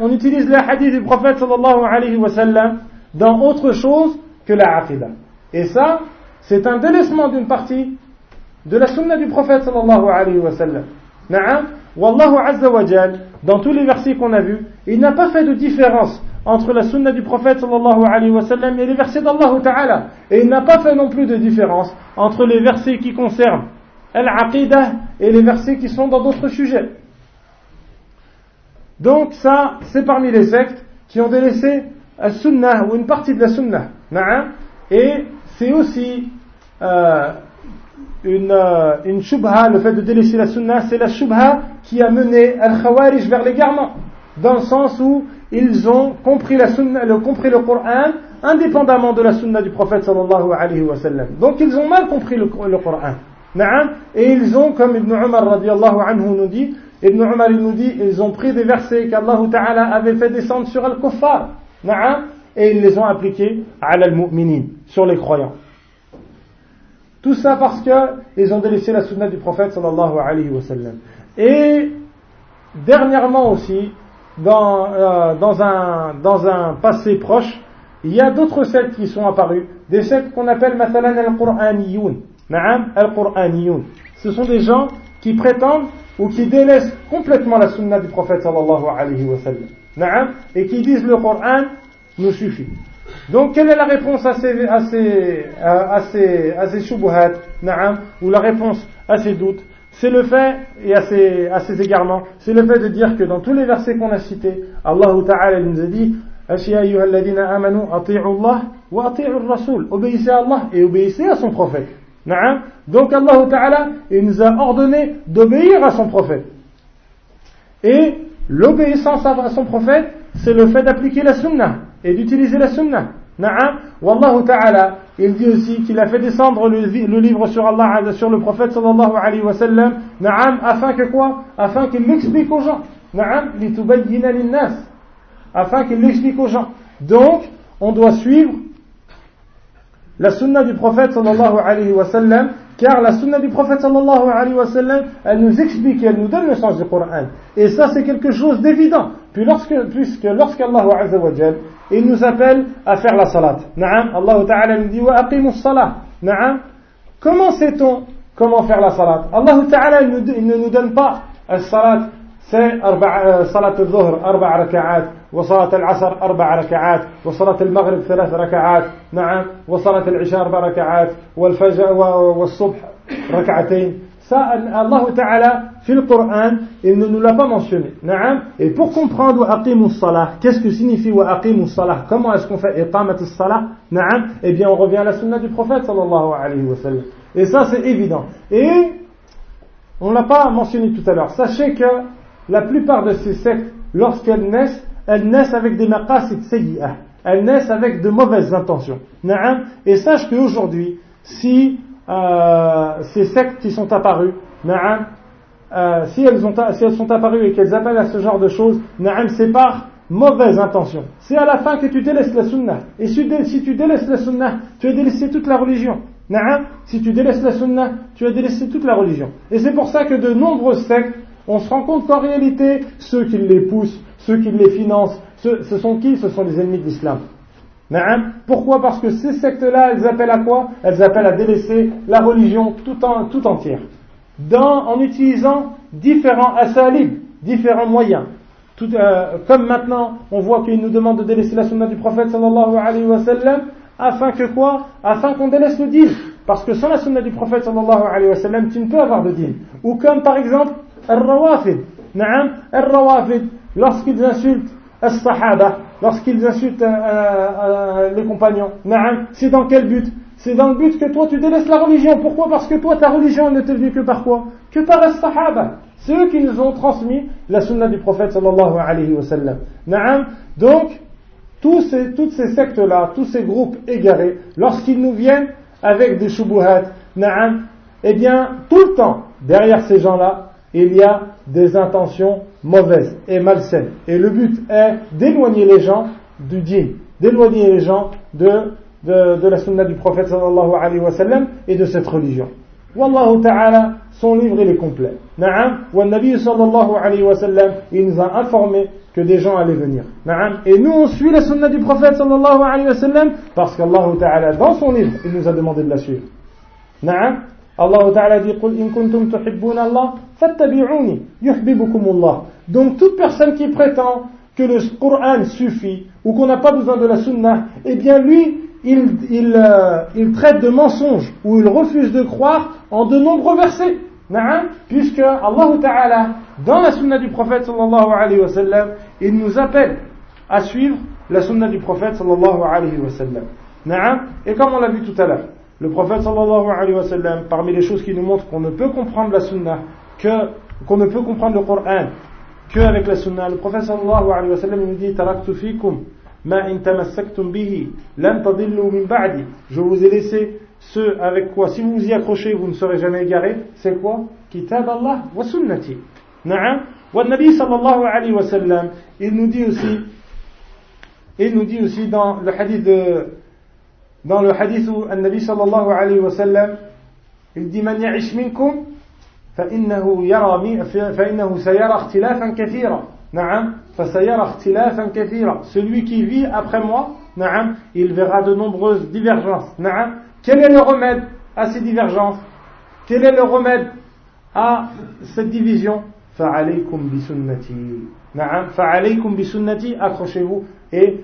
On utilise les hadiths du prophète sallallahu alayhi wa sallam dans autre chose que la aqidah. Et ça, c'est un délaissement d'une partie de la sunna du prophète sallallahu alayhi wa sallam. Wallahu azza wa dans tous les versets qu'on a vus, il n'a pas fait de différence entre la sunna du prophète et les versets d'Allah ta'ala. Et il n'a pas fait non plus de différence entre les versets qui concernent al-aqidah et les versets qui sont dans d'autres sujets. Donc ça, c'est parmi les sectes qui ont délaissé la sunnah ou une partie de la sunnah. Et c'est aussi euh, une, euh, shubha, le fait de délaisser la sunnah, c'est la shubha qui a mené al-khawarij vers l'égarement. Dans le sens où ils ont compris, la sunna, compris le Coran indépendamment de la sunna du prophète sallallahu. Donc ils ont mal compris le, Coran. Et ils ont, comme Ibn Umar anhu nous dit, Ibn Umar nous dit, ils ont pris des versets qu'Allah Ta'ala avait fait descendre sur Al-Kuffar. Et ils les ont appliqués à al-mu'minin, sur les croyants. Tout ça parce qu'ils ont délaissé la sunna du prophète sallallahu. Et dernièrement aussi, dans, euh, dans, un, dans un passé proche, il y a d'autres sectes qui sont apparues, des sectes qu'on appelle mathalan al-Qur'aniyoun. Na'am, al-Qur'aniyoun. Ce sont des gens qui prétendent ou qui délaissent complètement la sunna du prophète sallallahu alayhi wa sallam. et qui disent le Coran nous suffit. Donc, quelle est la réponse à ces, à ces, à ces, à ces shubuhat, ou la réponse à ces doutes? C'est le fait, et à ces, égarements, c'est le fait de dire que dans tous les versets qu'on a cités, Allah Ta'ala nous a dit, amanu Allah wa rasul. Obéissez à Allah et obéissez à son prophète. Donc Allah Ta'ala, nous a ordonné d'obéir à son prophète. Et l'obéissance à son prophète, c'est le fait d'appliquer la sunnah et d'utiliser la sunnah. Na'am. Wallahu ta'ala, il dit aussi qu'il a fait descendre le, livre sur Allah, sur le prophète sallallahu alayhi wa sallam, na'am, afin que quoi? Afin qu'il l'explique aux gens. Na'am, litubayyina linnas. Afin qu'il l'explique aux gens. Donc, on doit suivre la sunna du prophète sallallahu alayhi wa sallam, car la sunna du prophète sallallahu alayhi wa sallam, elle nous explique elle nous donne le sens du Coran. Et ça, c'est quelque chose d'évident. Puis lorsque, puisque lorsqu'Allah azza wa il nous appelle à faire la salat. Na'am, Allah Ta'ala nous dit wa aqimus salat. Na'am. Comment sait-on comment faire la salat? Allah Ta'ala il ne nous donne pas la salat c'est صلاة الظهر أربع ركعات وصلاة العصر أربع ركعات وصلاة المغرب ثلاث ركعات نعم وصلاة العشاء أربع ركعات والفجر والصبح ركعتين Ça, Allah Ta'ala, fait le Coran, il ne nous l'a pas mentionné. Et pour comprendre wa aqimus salah, qu'est-ce que signifie wa aqimus salah Comment est-ce qu'on fait iqamat salah Eh bien, on revient à la sunna du prophète sallallahu alayhi wa sallam. Et ça, c'est évident. Et on ne l'a pas mentionné tout à l'heure. Sachez que la plupart de ces sectes, lorsqu'elles naissent, elles naissent avec des maqasid sayyi'ah. Elles naissent avec de mauvaises intentions. Et sache qu'aujourd'hui, si euh, ces sectes qui sont apparues, euh, si, elles ont, si elles sont apparues et qu'elles appellent à ce genre de choses, c'est par mauvaise intention. C'est à la fin que tu délaisses la sunnah. Et si, tu délaisses la sunnah, tu as délaissé toute la religion. Si tu délaisses la sunnah, tu as délaissé toute la religion. Et c'est pour ça que de nombreuses sectes, on se rend compte qu'en réalité, ceux qui les poussent, ceux qui les financent, ce, sont qui? Ce sont les ennemis de l'islam. Pourquoi? Parce que ces sectes-là, elles appellent à quoi? Elles appellent à délaisser la religion tout, en, tout entière. En utilisant différents asalib, différents moyens. Euh, comme maintenant, on voit qu'ils nous demandent de délaisser la sunna du prophète sallallahu alayhi wa sallam, afin que quoi? Afin qu'on délaisse le din. Parce que sans la sunna du prophète sallallahu alayhi wa sallam, tu ne peux avoir de din. Ou comme par exemple, al-rawafid. Lorsqu'ils insultent lorsqu'ils insultent euh, euh, les compagnons. C'est dans quel but C'est dans le but que toi tu délaisses la religion. Pourquoi? Parce que toi ta religion ne t'est venue que par quoi? Que par les sahaba. C'est eux qui nous ont transmis la sunna du prophète sallallahu alayhi wa sallam. Donc, toutes ces sectes-là, tous ces groupes égarés, lorsqu'ils nous viennent avec des shubuhat, eh bien, tout le temps, derrière ces gens-là, il y a des intentions mauvaises et malsaines. Et le but est d'éloigner les gens du din, d'éloigner les gens de, de, la sunna du prophète sallallahu alayhi wa sallam et de cette religion. Wallahu ta'ala, son livre il est complet. Na'am, wa nabi sallallahu alayhi wa sallam, il nous a informé que des gens allaient venir. Na'am, et nous on suit la sunna du prophète sallallahu alayhi wa sallam parce qu'Allah ta'ala, dans son livre, il nous a demandé de la suivre. Na'am, Allah Ta'ala dit in kuntum Allah fattabi'uni yuhibbukumullah. Donc toute personne qui prétend que le Coran suffit ou qu'on n'a pas besoin de la Sunnah, eh bien lui, il, il, euh, traite de mensonge ou il refuse de croire en de nombreux versets. Puisque Allah Ta'ala, dans la Sunna du prophète sallallahu alayhi wa sallam, il nous appelle à suivre la Sunna du prophète sallallahu alayhi wa sallam. Et comme on l'a vu tout à l'heure, le prophète sallallahu alayhi wa sallam, parmi les choses qui nous montrent qu'on ne peut comprendre la sunna, que, qu'on ne peut comprendre le Coran qu'avec la sunna, le prophète sallallahu alayhi wa sallam nous dit Taraktu fikum ma in tamassaktum bihi lan tadillu min ba'di. Je vous ai laissé ce avec quoi, si vous vous y accrochez, vous ne serez jamais égarés. C'est quoi? Kitab Allah wa sunnati. Na'am. Wa nabi sallallahu alayhi wa sallam, il nous dit aussi, il nous dit aussi dans le hadith de dans le hadith où Nabi sallallahu alayhi wa sallam, il dit Man ya'ish minkum, فإنه يرى فإنه سيرى اختلافا كثيرا نعم فسيرى اختلافا كثيرا celui qui vit après moi نعم il verra de nombreuses divergences نعم quel est le remède à ces divergences quel est le remède à cette division فعليكم بسنتي Na'am, fa'alaykum bi sunnati, accrochez-vous et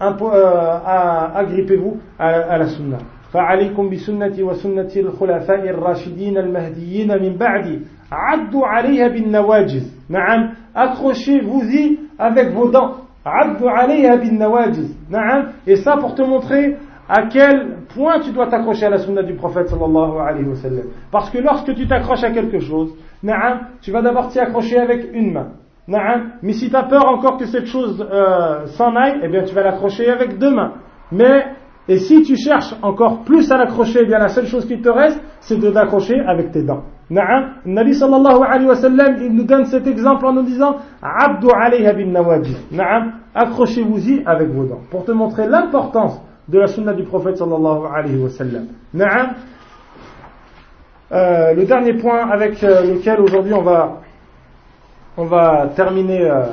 agrippez-vous à, à la sunna. فعليكم بسنتي وسنة الخلفاء الراشدين المهديين من بعدي عدوا عليها بالنواجز نعم accrochez-vous-y avec vos dents عدوا عليها بالنواجز نعم et ça pour te montrer à quel point tu dois t'accrocher à la sunna du prophète sallallahu alayhi wa sallam parce que lorsque tu t'accroches à quelque chose نعم tu vas d'abord t'y accrocher avec une main نعم mais si tu as peur encore que cette chose euh, s'en aille eh bien tu vas l'accrocher avec deux mains mais et si tu cherches encore plus à l'accrocher, eh bien la seule chose qui te reste, c'est de l'accrocher avec tes dents. Na'am. Nabi sallallahu alayhi wa il nous donne cet exemple en nous disant Abdu alayha bin nawajid. Na'am. Accrochez-vous-y avec vos dents. Pour te montrer l'importance de la sunna du prophète sallallahu alayhi wa sallam. Euh, le dernier point avec euh, lequel aujourd'hui on va, on va terminer euh,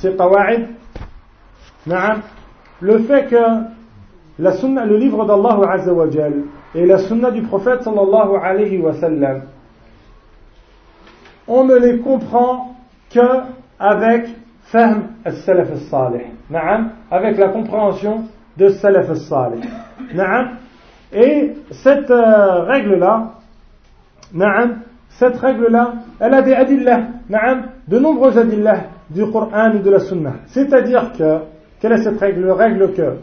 ces qawa'id. Le fait que la sunna, le livre d'Allah et la sunna du prophète sallallahu alayhi wa sallam, on ne les comprend que avec fahm al-salaf al-salih. Avec la compréhension de salaf al-salih. Et cette euh, règle-là, cette règle-là, elle a des adillah, de nombreux adillah du Coran et de la sunna. C'est-à-dire que, quelle est cette règle Règle que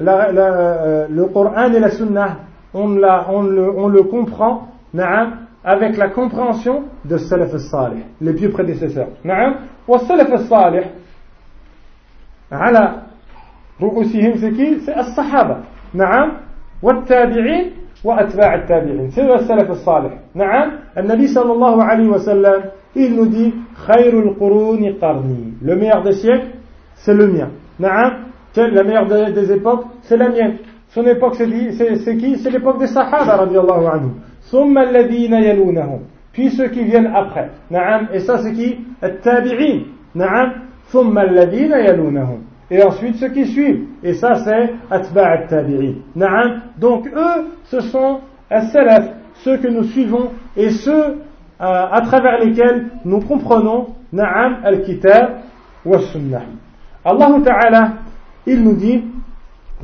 la, la, euh, le Coran et la Sunna, on, la, on, le, on le comprend avec la compréhension de Salaf al-Salih, les pieux prédécesseurs. والسلف الصالح على رؤوسهم c'est qui C'est الصحابة نعم والتابعين وأتباع التابعين c'est le salaf al-Salih نعم النبي صلى الله عليه وسلم il nous dit خير القرون قرني le meilleur des siècles c'est le mien نعم la meilleure des, époques, c'est la mienne. Son époque, c'est qui C'est l'époque des Sahaba, radiallahu anhu. Summa alladhina yalunahum. Puis ceux qui viennent après. Naam. Et ça, c'est qui At-tabi'in. Naam. Summa alladhina yalunahum. Et ensuite, ceux qui suivent. Et ça, c'est Atba' at-tabi'in. Naam. Donc, eux, ce sont as-salaf, ceux que nous suivons et ceux euh, à travers lesquels nous comprenons Naam al-kitab wa sunnah. Allah Ta'ala il nous dit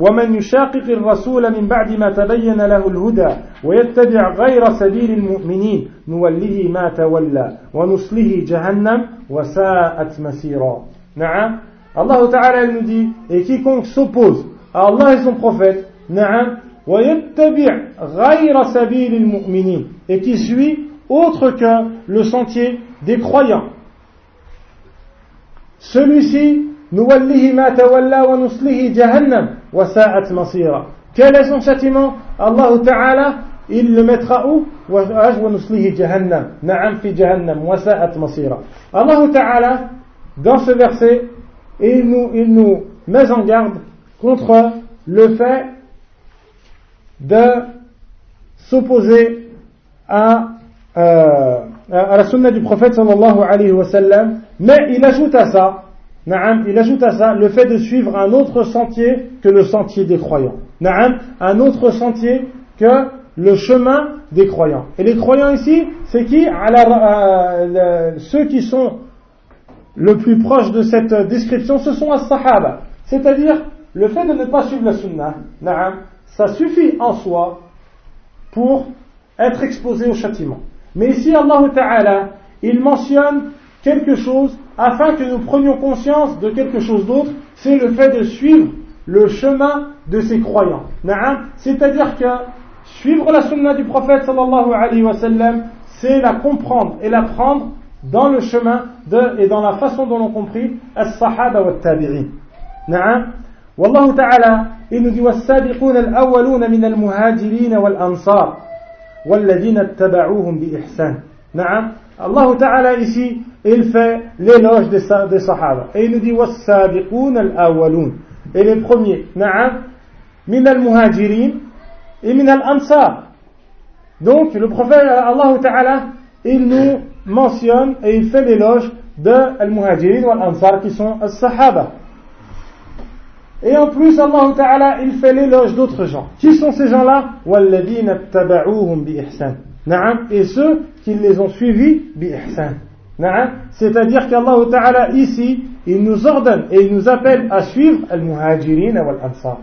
ومن يشاقق الرسول من بعد ما تبين له الهدى ويتبع غير سبيل المؤمنين نوله ما تولى ونصله جهنم وساءت مسيرا نعم تعالى il nous dit et quiconque s'oppose à Allah et son prophète نعم ويتبع غير سبيل المؤمنين et qui suit autre que le sentier des croyants celui-ci نوله ما تولى ونصله جهنم وساءت مصيرا quel est son châtiment Allah Ta'ala il le mettra où ونصله جهنم نعم في جهنم وساءت مصيرا Allah Ta'ala dans ce verset il nous, il nous met en garde contre le fait de s'opposer à, euh, à la sunna du prophète sallallahu alayhi wa sallam mais il ajoute à ça Naam, il ajoute à ça le fait de suivre un autre sentier que le sentier des croyants. Naam, un autre sentier que le chemin des croyants. Et les croyants ici, c'est qui? Euh, Ceux qui sont le plus proches de cette description, ce sont as-sahaba. C'est-à-dire, le fait de ne pas suivre la sunnah, ça suffit en soi pour être exposé au châtiment. Mais ici, Allah Ta'ala, il mentionne quelque chose afin que nous prenions conscience de quelque chose d'autre, c'est le fait de suivre le chemin de ces croyants. C'est-à-dire que suivre la sunna du prophète c'est la comprendre et la prendre dans le chemin de, et dans la façon dont l'on compris as-sahaba wa tabi'in. Na'am. Wallahu ta'ala, il nous dit والسابقون الأولون من المهاجرين والأنصار والذين اتبعوهم بإحسان. نعم. Allah Ta'ala ici il fait l'éloge des, des Sahaba. Et il nous dit Was-sabiqun al-awwalun. Et les premiers, na'am, min al-muhajirin et min al-ansar. Donc, le prophète Allah Ta'ala, il nous mentionne et il fait l'éloge de Al-Muhajirin ou Al-Ansar qui sont As-Sahaba. Et en plus, Allah Ta'ala, il fait l'éloge d'autres gens. Qui sont ces gens-là? Et ceux qui les ont suivis C'est-à-dire qu'Allah Ta'ala, ici, il nous ordonne et il nous appelle à suivre Al-Muhajirin ou Al-Ansar.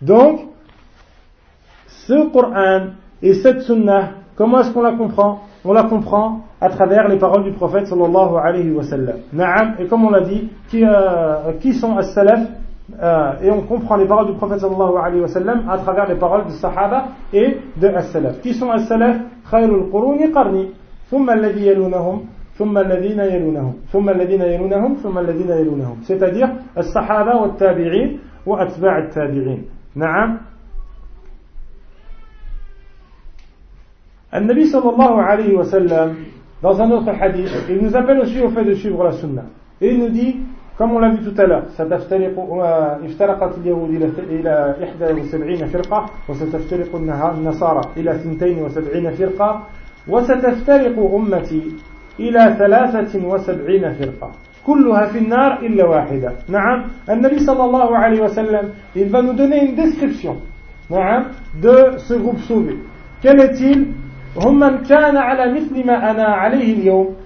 Donc, ce Coran et cette Sunnah comment est-ce qu'on la comprend? On la comprend à travers les paroles du prophète sallallahu alayhi wa sallam. Et comme on l'a dit, qui, euh, qui sont as-salaf euh, et on comprend les paroles du prophète sallallahu alayhi wa sallam à travers les paroles du sahaba et de as-salaf. Qui sont as-salaf? Khairul quruni qarni, thumma alladhi yalunahum, thumma alladhina yalunahum, thumma alladhina yalunahum, thumma alladhina yalunahum. C'est-à-dire as-sahaba wa tabi'in wa atba' at-tabi'in. Na'am. Nabi sallallahu alayhi wa sallam, dans un autre hadith, il nous appelle aussi au fait de suivre la sunna. Et il nous dit comme on l'a vu tout à l'heure افترقت اليهود إلى 71 فرقة وستفترق النصارى إلى 72 فرقة وستفترق أمتي إلى 73 فرقة كلها في النار إلا واحدة نعم النبي صلى الله عليه وسلم il va nous donner une description نعم de ce groupe sauvé quel est-il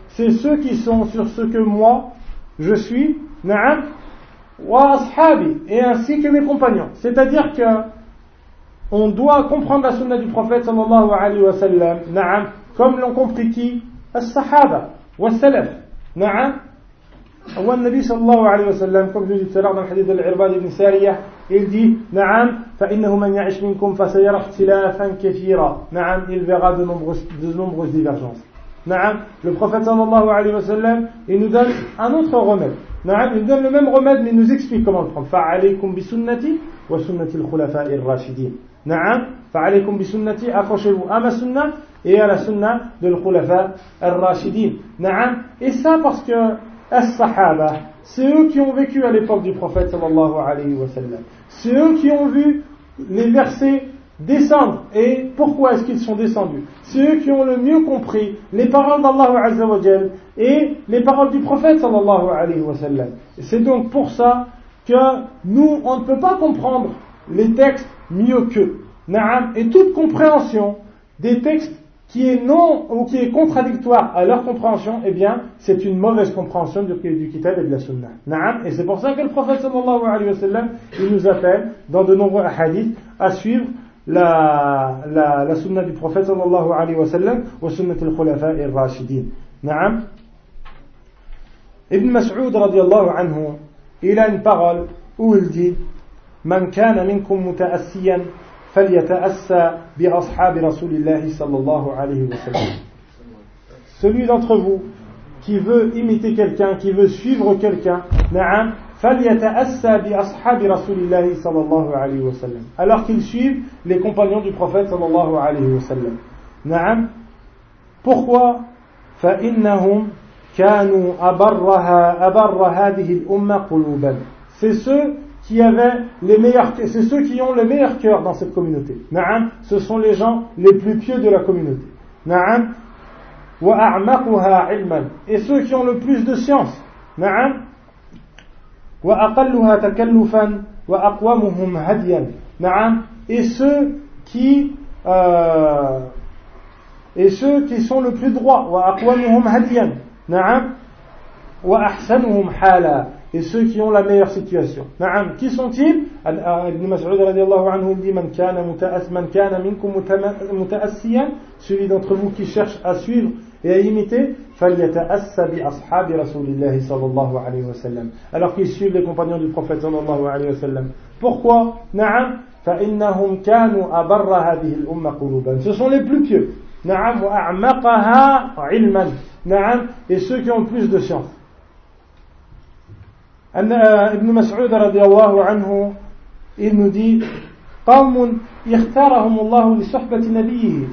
C'est ceux qui sont sur ce que moi, je suis, et ainsi que mes compagnons. C'est-à-dire que on doit comprendre la sunna du prophète sallallahu alayhi wa sallam, comme l'ont compris qui? As-sahaba, wa salaf, na'am, wa nabi sallallahu alayhi wa sallam, comme je l'ai tout à l'heure dans le hadith de l'Irbad ibn Sariyah, il dit نعم كثيرا نعم il verra de nombreuses, de nombreuses divergences نعم le prophète sallallahu alayhi wa sallam il nous donne un autre remède il nous donne le même remède, mais il nous explique comment le prendre. فَعَلَيْكُمْ بِسُنَّتِي وَسُنَّةِ الْخُلَفَاءِ الرَّاشِدِينَ نعم فعليكم بسنتي accrochez-vous à ma sunna et à la sunna de l'khulafa al-rashidin نعم et ça parce que as-sahaba c'est eux qui ont vécu à l'époque du prophète sallallahu alayhi wa sallam c'est eux qui ont vu les versets descendre. Et pourquoi est-ce qu'ils sont descendus? Ceux qui ont le mieux compris les paroles d'Allah Azzawajal et les paroles du prophète sallallahu alayhi wa sallam. C'est donc pour ça que nous, on ne peut pas comprendre les textes mieux qu'eux. Et toute compréhension des textes qui est non ou qui est contradictoire à leur compréhension, eh bien, c'est une mauvaise compréhension du, du kitab et de la sunna. Et c'est pour ça que le prophète sallallahu alayhi wa sallam, il nous appelle dans de nombreux hadiths à suivre la, la, la sunna du prophète sallallahu alayhi wa sallam, wa sunnat al-khulafa al-rashidin. Naam. Ibn Mas'ud radiallahu anhu, il a une parole où il dit, man kana minkum muta'assiyan فليتأسى بأصحاب رسول الله صلى الله عليه وسلم. Celui d'entre vous qui veut imiter quelqu'un, qui veut suivre quelqu'un, نعم فليتأسى بأصحاب رسول الله صلى الله عليه وسلم. Alors qu'ils suivent les compagnons du prophète صلى الله عليه وسلم. نعم pourquoi? فإنهم كانوا أبرها أبر هذه الأمة قلوبا. C'est ceux qui avaient les meilleurs c'est ceux qui ont le meilleur cœur dans cette communauté. Ce sont les gens les plus pieux de la communauté. Et ceux qui ont le plus de science. Na'am. Euh, et ceux qui sont le plus droits. Wa Wa et ceux qui ont la meilleure situation نعم qui sont-ils ابن مسعود رضي الله عنه dit من كان متأس من كان منكم متأسيا celui d'entre vous qui cherche à suivre et à imiter فليتأسى بأصحاب رسول الله صلى الله عليه وسلم alors qu'ils suivent les compagnons du prophète صلى الله عليه وسلم pourquoi نعم فإنهم كانوا أبر هذه الأمة قلوبا ce sont les plus pieux نعم وأعمقها علما نعم et ceux qui ont plus de science ابن مسعود رضي الله عنه il dit قوم يختارهم الله لصحبة نبيه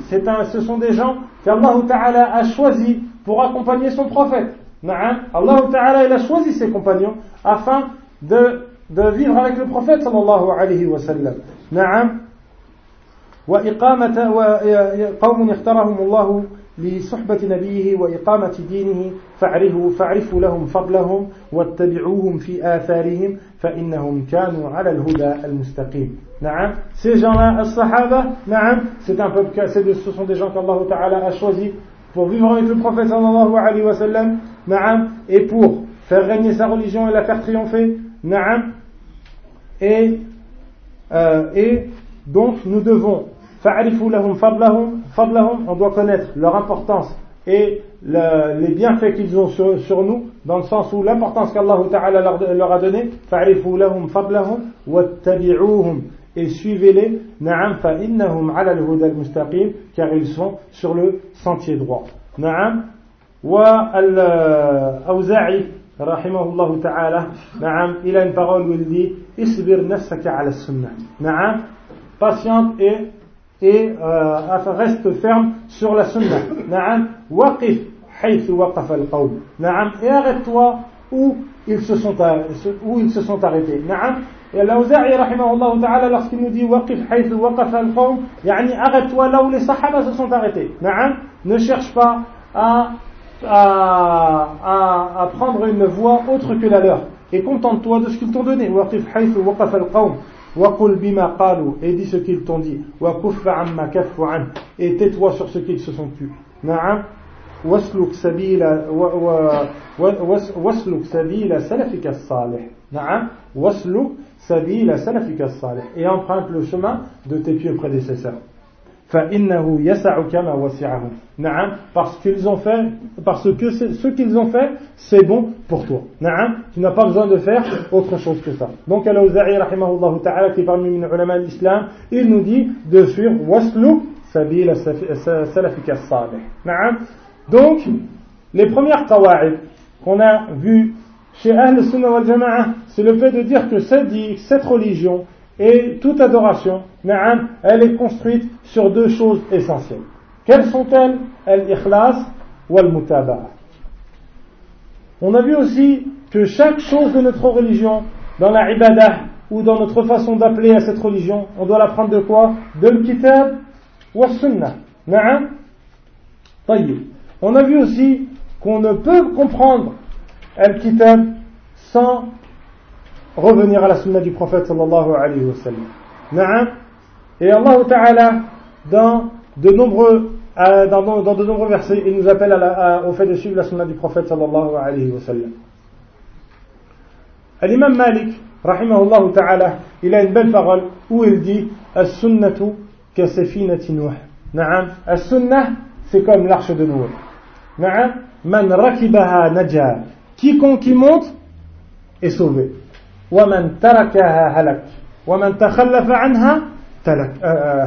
ce sont des gens qu'Allah Ta'ala a choisi pour accompagner son prophète. Allah Ta'ala il a choisi ses compagnons afin de, de vivre avec le prophète sallallahu alayhi wa sallam. نعم وإقامة قوم اختارهم الله لصحبة نبيه وإقامة دينه فاعرفوا فاعرفوا لهم فضلهم واتبعوهم في آثارهم فإنهم كانوا على الهدى المستقيم نعم ces gens-là الصحابة نعم c'est un peuple ce sont des gens qu'Allah Ta'ala a choisi pour vivre avec le prophète sallallahu alayhi wa sallam, na'am, et pour faire régner sa religion et la faire triompher, na'am, et, euh, et donc nous devons, on doit connaître leur importance et le, les bienfaits qu'ils ont sur, nous, dans le sens où l'importance qu'Allah Ta'ala leur, leur, a donné, fa'arifu lahum fadlahum, wattabi'uhum, et suivez-les, car ils sont sur le sentier droit. Na'am, wa al-awza'i, ta'ala, na'am, il a une parole où il dit, isbir patiente et et euh, reste ferme sur la sunna. Na'am, waqif haythu waqaf al-qawm. Na'am, et arrête-toi où ils se sont où ils se sont arrêtés. Na'am, et l'Auza'i rahimahullah ta'ala lorsqu'il nous dit waqif haythu waqaf al-qawm, yani arrête-toi là où les sahaba se sont arrêtés. Na'am, ne cherche pas à à, à, à prendre une voie autre que la leur et contente-toi de ce qu'ils t'ont donné. Waqif haythu waqaf al-qawm. وقل بما قالوا et dis ce qu'ils t'ont dit وكف عما كفوا عنه et tais-toi sur ce qu'ils se sont tus نعم واسلك سبيل واسلك سبيل سلفك الصالح نعم واسلك سبيل سلفك الصالح et emprunte le chemin de tes pieux prédécesseurs فإنه يسعك ما وسعهم نعم parce qu'ils ont fait parce que ce qu'ils ont fait c'est bon pour toi نعم tu n'as pas besoin de faire autre chose que ça donc Al-Awza'i rahimahullah ta'ala qui est parmi les ulama de l'islam il nous dit de suivre wasluk sabila salafika salih نعم donc les premières qawa'id qu'on a vues chez Ahl Sunnah wal Jama'a c'est le fait de dire que cette, cette religion et toute adoration, elle est construite sur deux choses essentielles. Quelles sont-elles? Al-ikhlas ou al-mutaba'a. On a vu aussi que chaque chose de notre religion, dans la ibadah ou dans notre façon d'appeler à cette religion, on doit la prendre de quoi? De l'kitab ou sunnah. On a vu aussi qu'on ne peut comprendre al-kitab sans revenir à la sunna du prophète sallallahu alayhi wa sallam. Et Allah Ta'ala, dans de nombreux, euh, dans, de nombreux versets, il nous appelle à la, au fait de suivre la sunna du prophète sallallahu alayhi wa sallam. L'imam Malik, rahimahullah ta'ala, il a une belle parole où il dit As-sunnatu kasafinati Nuh. Na'am. As-sunnah, c'est comme l'arche de Noé. Na'am. Man rakibaha. Quiconque y monte est sauvé. ومن تركها هلك ومن تخلف عنها تلك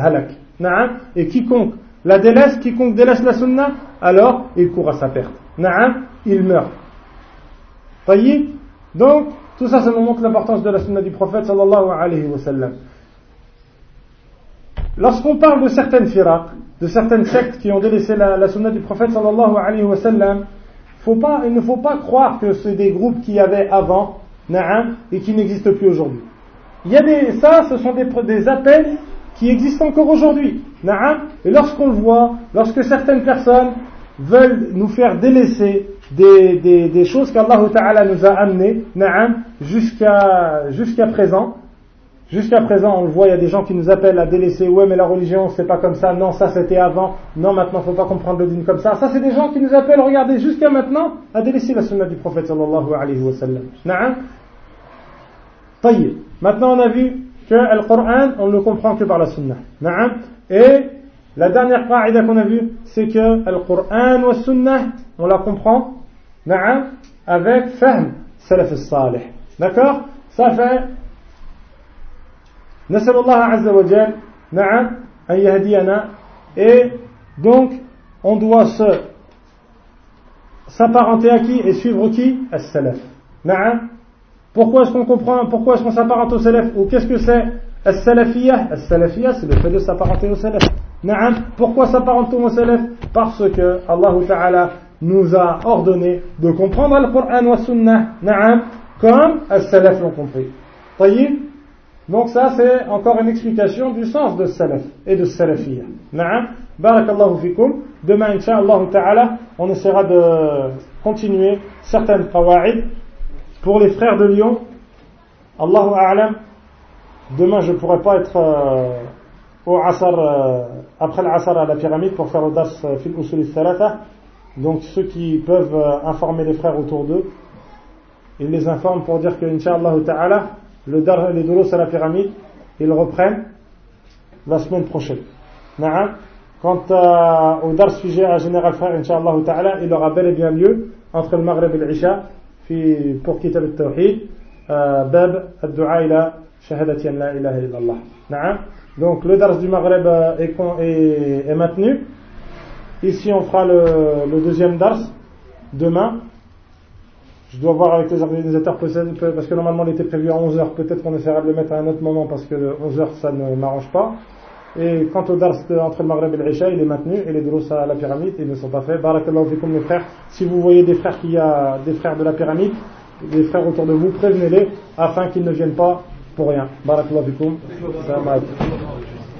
هلك نعم et quiconque la délaisse quiconque délaisse la sunna alors il court à sa perte نعم il meurt طيب donc tout ça ça nous montre l'importance de la sunna du prophète sallallahu alayhi wa sallam lorsqu'on parle de certaines firaq de certaines sectes qui ont délaissé la, la sunna du prophète sallallahu alayhi wa sallam faut pas, il ne faut pas croire que c'est des groupes qui avaient avant Na'am, et qui n'existe plus aujourd'hui. Il y a des, ça, ce sont des, appels qui existent encore aujourd'hui. Et lorsqu'on le voit, lorsque certaines personnes veulent nous faire délaisser des, choses qu'Allah nous a amenées, jusqu'à présent, Jusqu'à présent, on le voit, il y a des gens qui nous appellent à délaisser, ouais, mais la religion, c'est pas comme ça, non, ça c'était avant, non, maintenant, faut pas comprendre le dîme comme ça. Ça, c'est des gens qui nous appellent, regardez, jusqu'à maintenant, à délaisser la sunna du prophète sallallahu alayhi wa. Maintenant, on a vu que le Coran, on ne le comprend que par la sunna. Na'am. Et la dernière qaïda qu'on a vue, c'est que le Coran ou sunna, on la comprend, na'am, avec fahm salaf salih. D'accord? Ça fait نسأل الله عز وجل نعم أن يهدينا et donc on doit se s'apparenter à qui et suivre qui As-Salaf. Na'am. Pourquoi est-ce qu'on comprend Pourquoi est-ce qu'on s'apparente au Salaf Ou qu'est-ce que c'est As-Salafiyah As-Salafiyah, c'est le fait de s'apparenter au Salaf. Na'am. Pourquoi s'apparenter au Salaf Parce que Allah Ta'ala nous a ordonné de comprendre le Coran wa Sunnah. Na'am. Comme As-Salaf l'ont compris. Taïb donc ça c'est encore une explication du sens de salaf et de salafiyya. Na'am. Barakallahu fikum. Demain, ta'ala, on essaiera de continuer certaines qawa'id. Pour les frères de Lyon, Allahu a'lam, demain je ne pourrai pas être euh, au asar, euh, après l'asar à la pyramide pour faire le das thalatha. Donc ceux qui peuvent euh, informer les frères autour d'eux, ils les informent pour dire que, Inch'Allah Ta'ala, le dar, les doulos à la pyramide, ils reprennent la semaine prochaine. Quant au dar sujet à Général Frère, Inch'Allah Ta'ala, il aura bel et bien lieu entre le Maghreb et l'Isha pour Kitab al-Tawhid, euh, Bab al-Du'a ila Shahadati la ilaha illallah. Donc le dars du Maghreb euh, est, est maintenu. Ici, on fera le, le deuxième dars demain. Je dois voir avec les organisateurs parce que normalement il était prévu à 11h. Peut-être qu'on essaiera de le mettre à un autre moment parce que 11h ça ne m'arrange pas. Et quant au dars entre le Maghreb et l'Isha, il est maintenu et les drous à la pyramide, ils ne sont pas faits. Barakallahu fikum mes frères. Si vous voyez des frères qui a des frères de la pyramide, des frères autour de vous, prévenez-les afin qu'ils ne viennent pas pour rien. Barakallahu fikum.